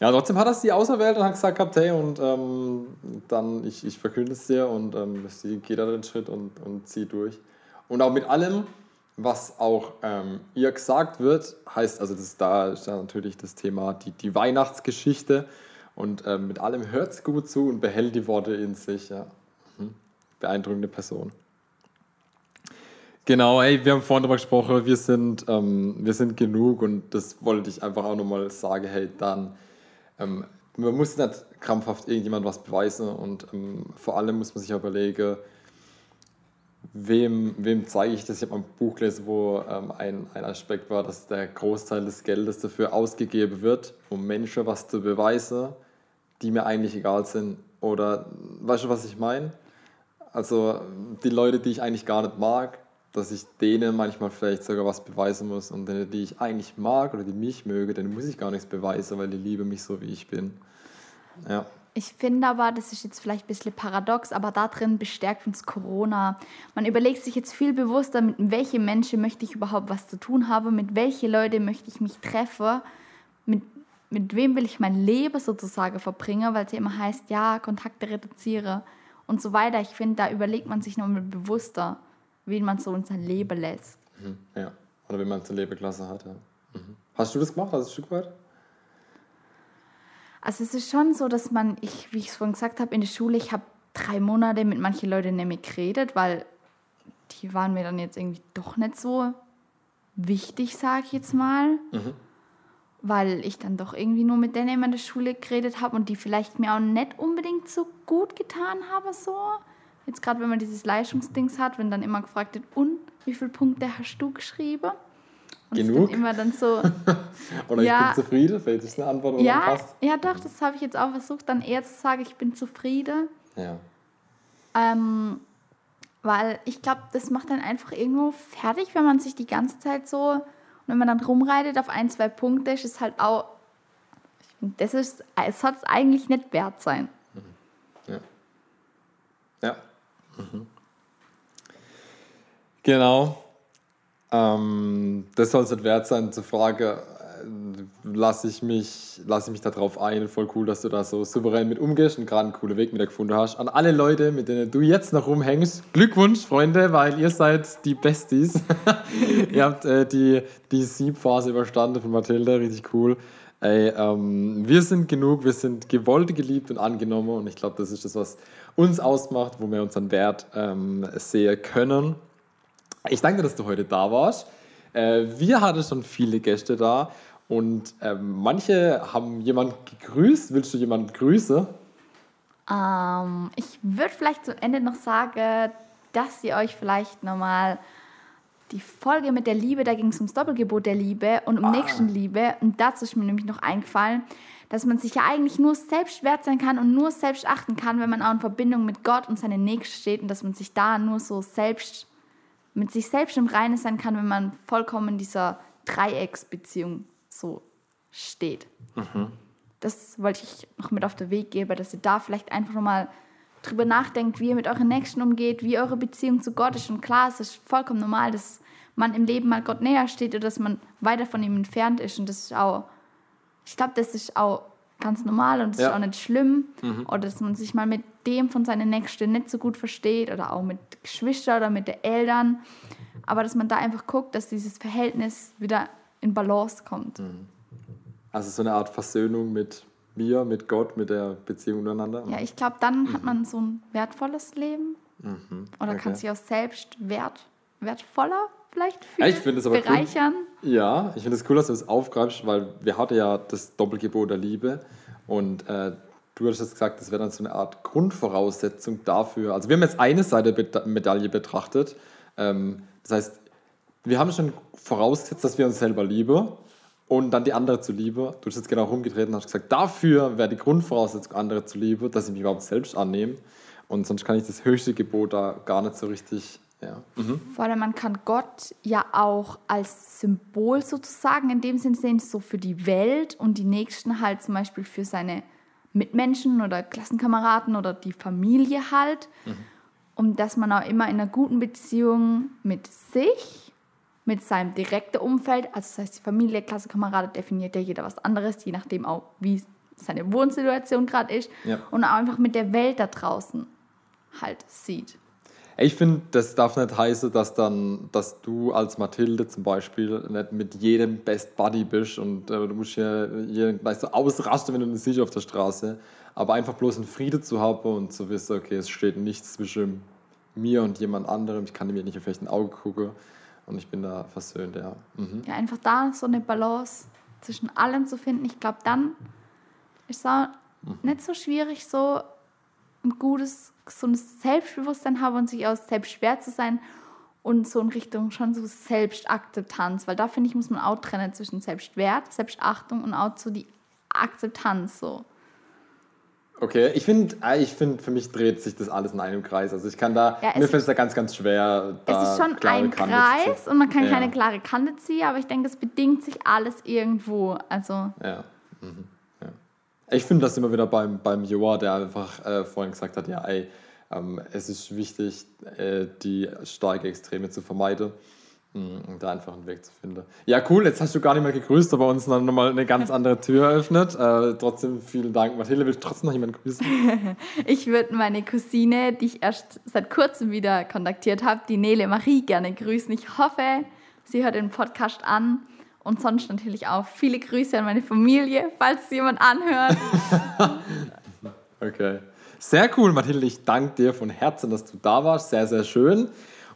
ja, trotzdem hat er sie auserwählt und hat gesagt, hey, und ähm, dann, ich, ich verkünde es dir und ähm, sie geht da den Schritt und, und zieht durch. Und auch mit allem, was auch ähm, ihr gesagt wird, heißt, also das, da ist ja natürlich das Thema die, die Weihnachtsgeschichte und ähm, mit allem hört es gut zu und behält die Worte in sich. Ja. Mhm. Beeindruckende Person. Genau, ey, wir haben vorhin darüber gesprochen, wir sind, ähm, wir sind genug und das wollte ich einfach auch nochmal sagen, hey, dann, ähm, man muss nicht krampfhaft irgendjemand was beweisen und ähm, vor allem muss man sich überlegen, wem, wem zeige ich das? Ich habe ein Buch gelesen, wo ähm, ein, ein Aspekt war, dass der Großteil des Geldes dafür ausgegeben wird, um Menschen was zu beweisen, die mir eigentlich egal sind. Oder weißt du, was ich meine? Also die Leute, die ich eigentlich gar nicht mag, dass ich denen manchmal vielleicht sogar was beweisen muss und denen, die ich eigentlich mag oder die mich mögen, denen muss ich gar nichts beweisen, weil die lieben mich so, wie ich bin. Ja. Ich finde aber, das ist jetzt vielleicht ein bisschen paradox, aber da drin bestärkt uns Corona. Man überlegt sich jetzt viel bewusster, mit welchen Menschen möchte ich überhaupt was zu tun haben, mit welchen Leuten möchte ich mich treffen, mit, mit wem will ich mein Leben sozusagen verbringen, weil es ja immer heißt, ja, Kontakte reduziere und so weiter. Ich finde, da überlegt man sich nochmal bewusster, wen man so in sein Leben lässt. Mhm, ja, oder wie man zur Lebeklasse hat. Ja. Mhm. Hast du das gemacht, als Stück weit? Also es ist schon so, dass man, ich, wie ich es vorhin gesagt habe, in der Schule, ich habe drei Monate mit manchen Leuten nämlich geredet, weil die waren mir dann jetzt irgendwie doch nicht so wichtig, sage ich jetzt mal. Mhm. Weil ich dann doch irgendwie nur mit denen in der Schule geredet habe und die vielleicht mir auch nicht unbedingt so gut getan haben, so. Jetzt gerade, wenn man dieses Leistungsdings hat, wenn dann immer gefragt wird, und wie viele Punkte hast du geschrieben? Und Genug? bin immer dann so, Oder Ja. ich bin zufrieden? Vielleicht ist eine Antwort, oder ja, passt. ja doch, das habe ich jetzt auch versucht, dann eher zu sagen, ich bin zufrieden. Ja. Ähm, weil ich glaube, das macht dann einfach irgendwo fertig, wenn man sich die ganze Zeit so, und wenn man dann rumreitet auf ein, zwei Punkte, ist es halt auch, ich find, das ist, es soll es eigentlich nicht wert sein. Ja. Ja. Mhm. Genau. Ähm, das soll es nicht wert sein. Zur Frage, äh, lasse ich, mich, lass ich mich darauf ein. Voll cool, dass du da so souverän mit umgehst und gerade einen coolen Weg mit dir gefunden hast. An alle Leute, mit denen du jetzt noch rumhängst, Glückwunsch, Freunde, weil ihr seid die Besties. ihr habt äh, die, die Siebphase überstanden von Mathilde, richtig cool. Ey, ähm, wir sind genug, wir sind gewollt, geliebt und angenommen und ich glaube, das ist das, was uns ausmacht, wo wir unseren Wert ähm, sehen können. Ich danke dass du heute da warst. Äh, wir hatten schon viele Gäste da und ähm, manche haben jemanden gegrüßt. Willst du jemanden grüßen? Ähm, ich würde vielleicht zum Ende noch sagen, dass ihr euch vielleicht nochmal die Folge mit der Liebe, da ging es ums Doppelgebot der Liebe und um Nächstenliebe. Und dazu ist mir nämlich noch eingefallen, dass man sich ja eigentlich nur selbst wert sein kann und nur selbst achten kann, wenn man auch in Verbindung mit Gott und seinen Nächsten steht und dass man sich da nur so selbst, mit sich selbst im Reinen sein kann, wenn man vollkommen in dieser Dreiecksbeziehung so steht. Das wollte ich noch mit auf den Weg geben, dass ihr da vielleicht einfach nochmal drüber nachdenkt, wie ihr mit euren Nächsten umgeht, wie eure Beziehung zu Gott ist. Und klar, es ist vollkommen normal, dass man im Leben mal Gott näher steht oder dass man weiter von ihm entfernt ist. Und das ist auch, ich glaube, das ist auch ganz normal und das Ja. ist auch nicht schlimm. Oder dass man sich mal mit dem von seinen Nächsten nicht so gut versteht oder auch mit Geschwistern oder mit den Eltern. Aber dass man da einfach guckt, dass dieses Verhältnis wieder in Balance kommt. Also so eine Art Versöhnung mit mir, mit Gott, mit der Beziehung untereinander. Ja, ich glaube, dann hat man so ein wertvolles Leben. Oder okay. kann sich auch selbst wert, wertvoller vielleicht fühlen, ich finde es aber cool. bereichern. Ja, ich finde es cool, dass du das aufgreifst, weil wir hatten ja das Doppelgebot der Liebe und äh, du hast jetzt gesagt, das wäre dann so eine Art Grundvoraussetzung dafür. Also wir haben jetzt eine Seite der Medaille betrachtet. Ähm, das heißt, wir haben schon vorausgesetzt, dass wir uns selber lieben und dann die andere zu lieben. Du hast jetzt genau rumgedreht und hast gesagt, dafür wäre die Grundvoraussetzung, andere zu lieben, dass ich mich überhaupt selbst annehme. Und sonst kann ich das höchste Gebot da gar nicht so richtig. Ja. Mhm. Vor allem, man kann Gott ja auch als Symbol sozusagen in dem Sinn sehen, so für die Welt und die Nächsten halt zum Beispiel für seine Mitmenschen oder Klassenkameraden oder die Familie halt. Und dass man auch immer in einer guten Beziehung mit sich, mit seinem direkten Umfeld, also das heißt die Familie, Klassenkameraden, definiert ja jeder was anderes, je nachdem auch, wie seine Wohnsituation gerade ist. Ja. Und auch einfach mit der Welt da draußen halt sieht. Ich finde, das darf nicht heißen, dass dann, dass du als Mathilde zum Beispiel nicht mit jedem Best Buddy bist und äh, du musst ja jeden gleich so ausrasten, wenn du ihn siehst auf der Straße. Aber einfach bloß einen Friede zu haben und zu wissen, okay, es steht nichts zwischen mir und jemand anderem. Ich kann mir nicht auf ein Auge gucken und ich bin da versöhnt, ja. Mhm. ja, einfach da so eine Balance zwischen allem zu finden. Ich glaube, dann ist es auch nicht so schwierig, so ein gutes, gesundes Selbstbewusstsein haben und sich aus selbst schwer zu sein und so in Richtung schon so Selbstakzeptanz, weil da finde ich, muss man auch trennen zwischen Selbstwert, Selbstachtung und auch so die Akzeptanz so. Okay, ich finde, ich find, für mich dreht sich das alles in einem Kreis. Also ich kann da, Ja, mir fällt es da ganz, ganz schwer, da es ist schon ein Kante zu Kreis ziehen. und man kann Ja. keine klare Kante ziehen, aber ich denke, es bedingt sich alles irgendwo. Also Ja. Mhm. Ich finde das immer wieder beim, beim Joa, der einfach äh, vorhin gesagt hat, ja, ey, ähm, es ist wichtig, äh, die starke Extreme zu vermeiden mm, und da einfach einen Weg zu finden. Ja, cool, jetzt hast du gar nicht mehr gegrüßt, aber uns dann nochmal eine ganz andere Tür eröffnet. Äh, trotzdem vielen Dank. Mathilde, willst du trotzdem noch jemanden grüßen? Ich würde meine Cousine, die ich erst seit kurzem wieder kontaktiert habe, die Nele Marie, gerne grüßen. Ich hoffe, sie hört den Podcast an. Und sonst natürlich auch viele Grüße an meine Familie, falls es jemand anhört. Okay. Sehr cool, Mathilde. Ich danke dir von Herzen, dass du da warst. Sehr, sehr schön.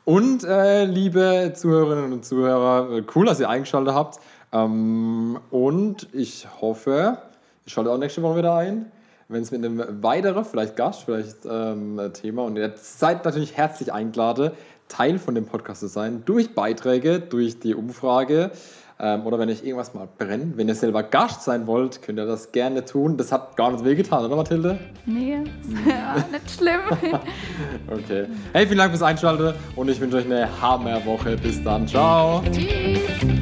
Und äh, liebe Zuhörerinnen und Zuhörer, cool, dass ihr eingeschaltet habt. Ähm, und ich hoffe, ich schalte auch nächste Woche wieder ein, wenn es mit einem weiteren, vielleicht Gast, vielleicht ähm, Thema. Und ihr seid natürlich herzlich eingeladen, Teil von dem Podcast zu sein, durch Beiträge, durch die Umfrage. Ähm, oder wenn euch irgendwas mal brennt. Wenn ihr selber Gast sein wollt, könnt ihr das gerne tun. Das hat gar nicht wehgetan, oder Mathilde? Nee, ist ja, nicht schlimm. Okay. Hey, vielen Dank fürs Einschalten und ich wünsche euch eine Hammerwoche. Bis dann. Ciao. Tschüss.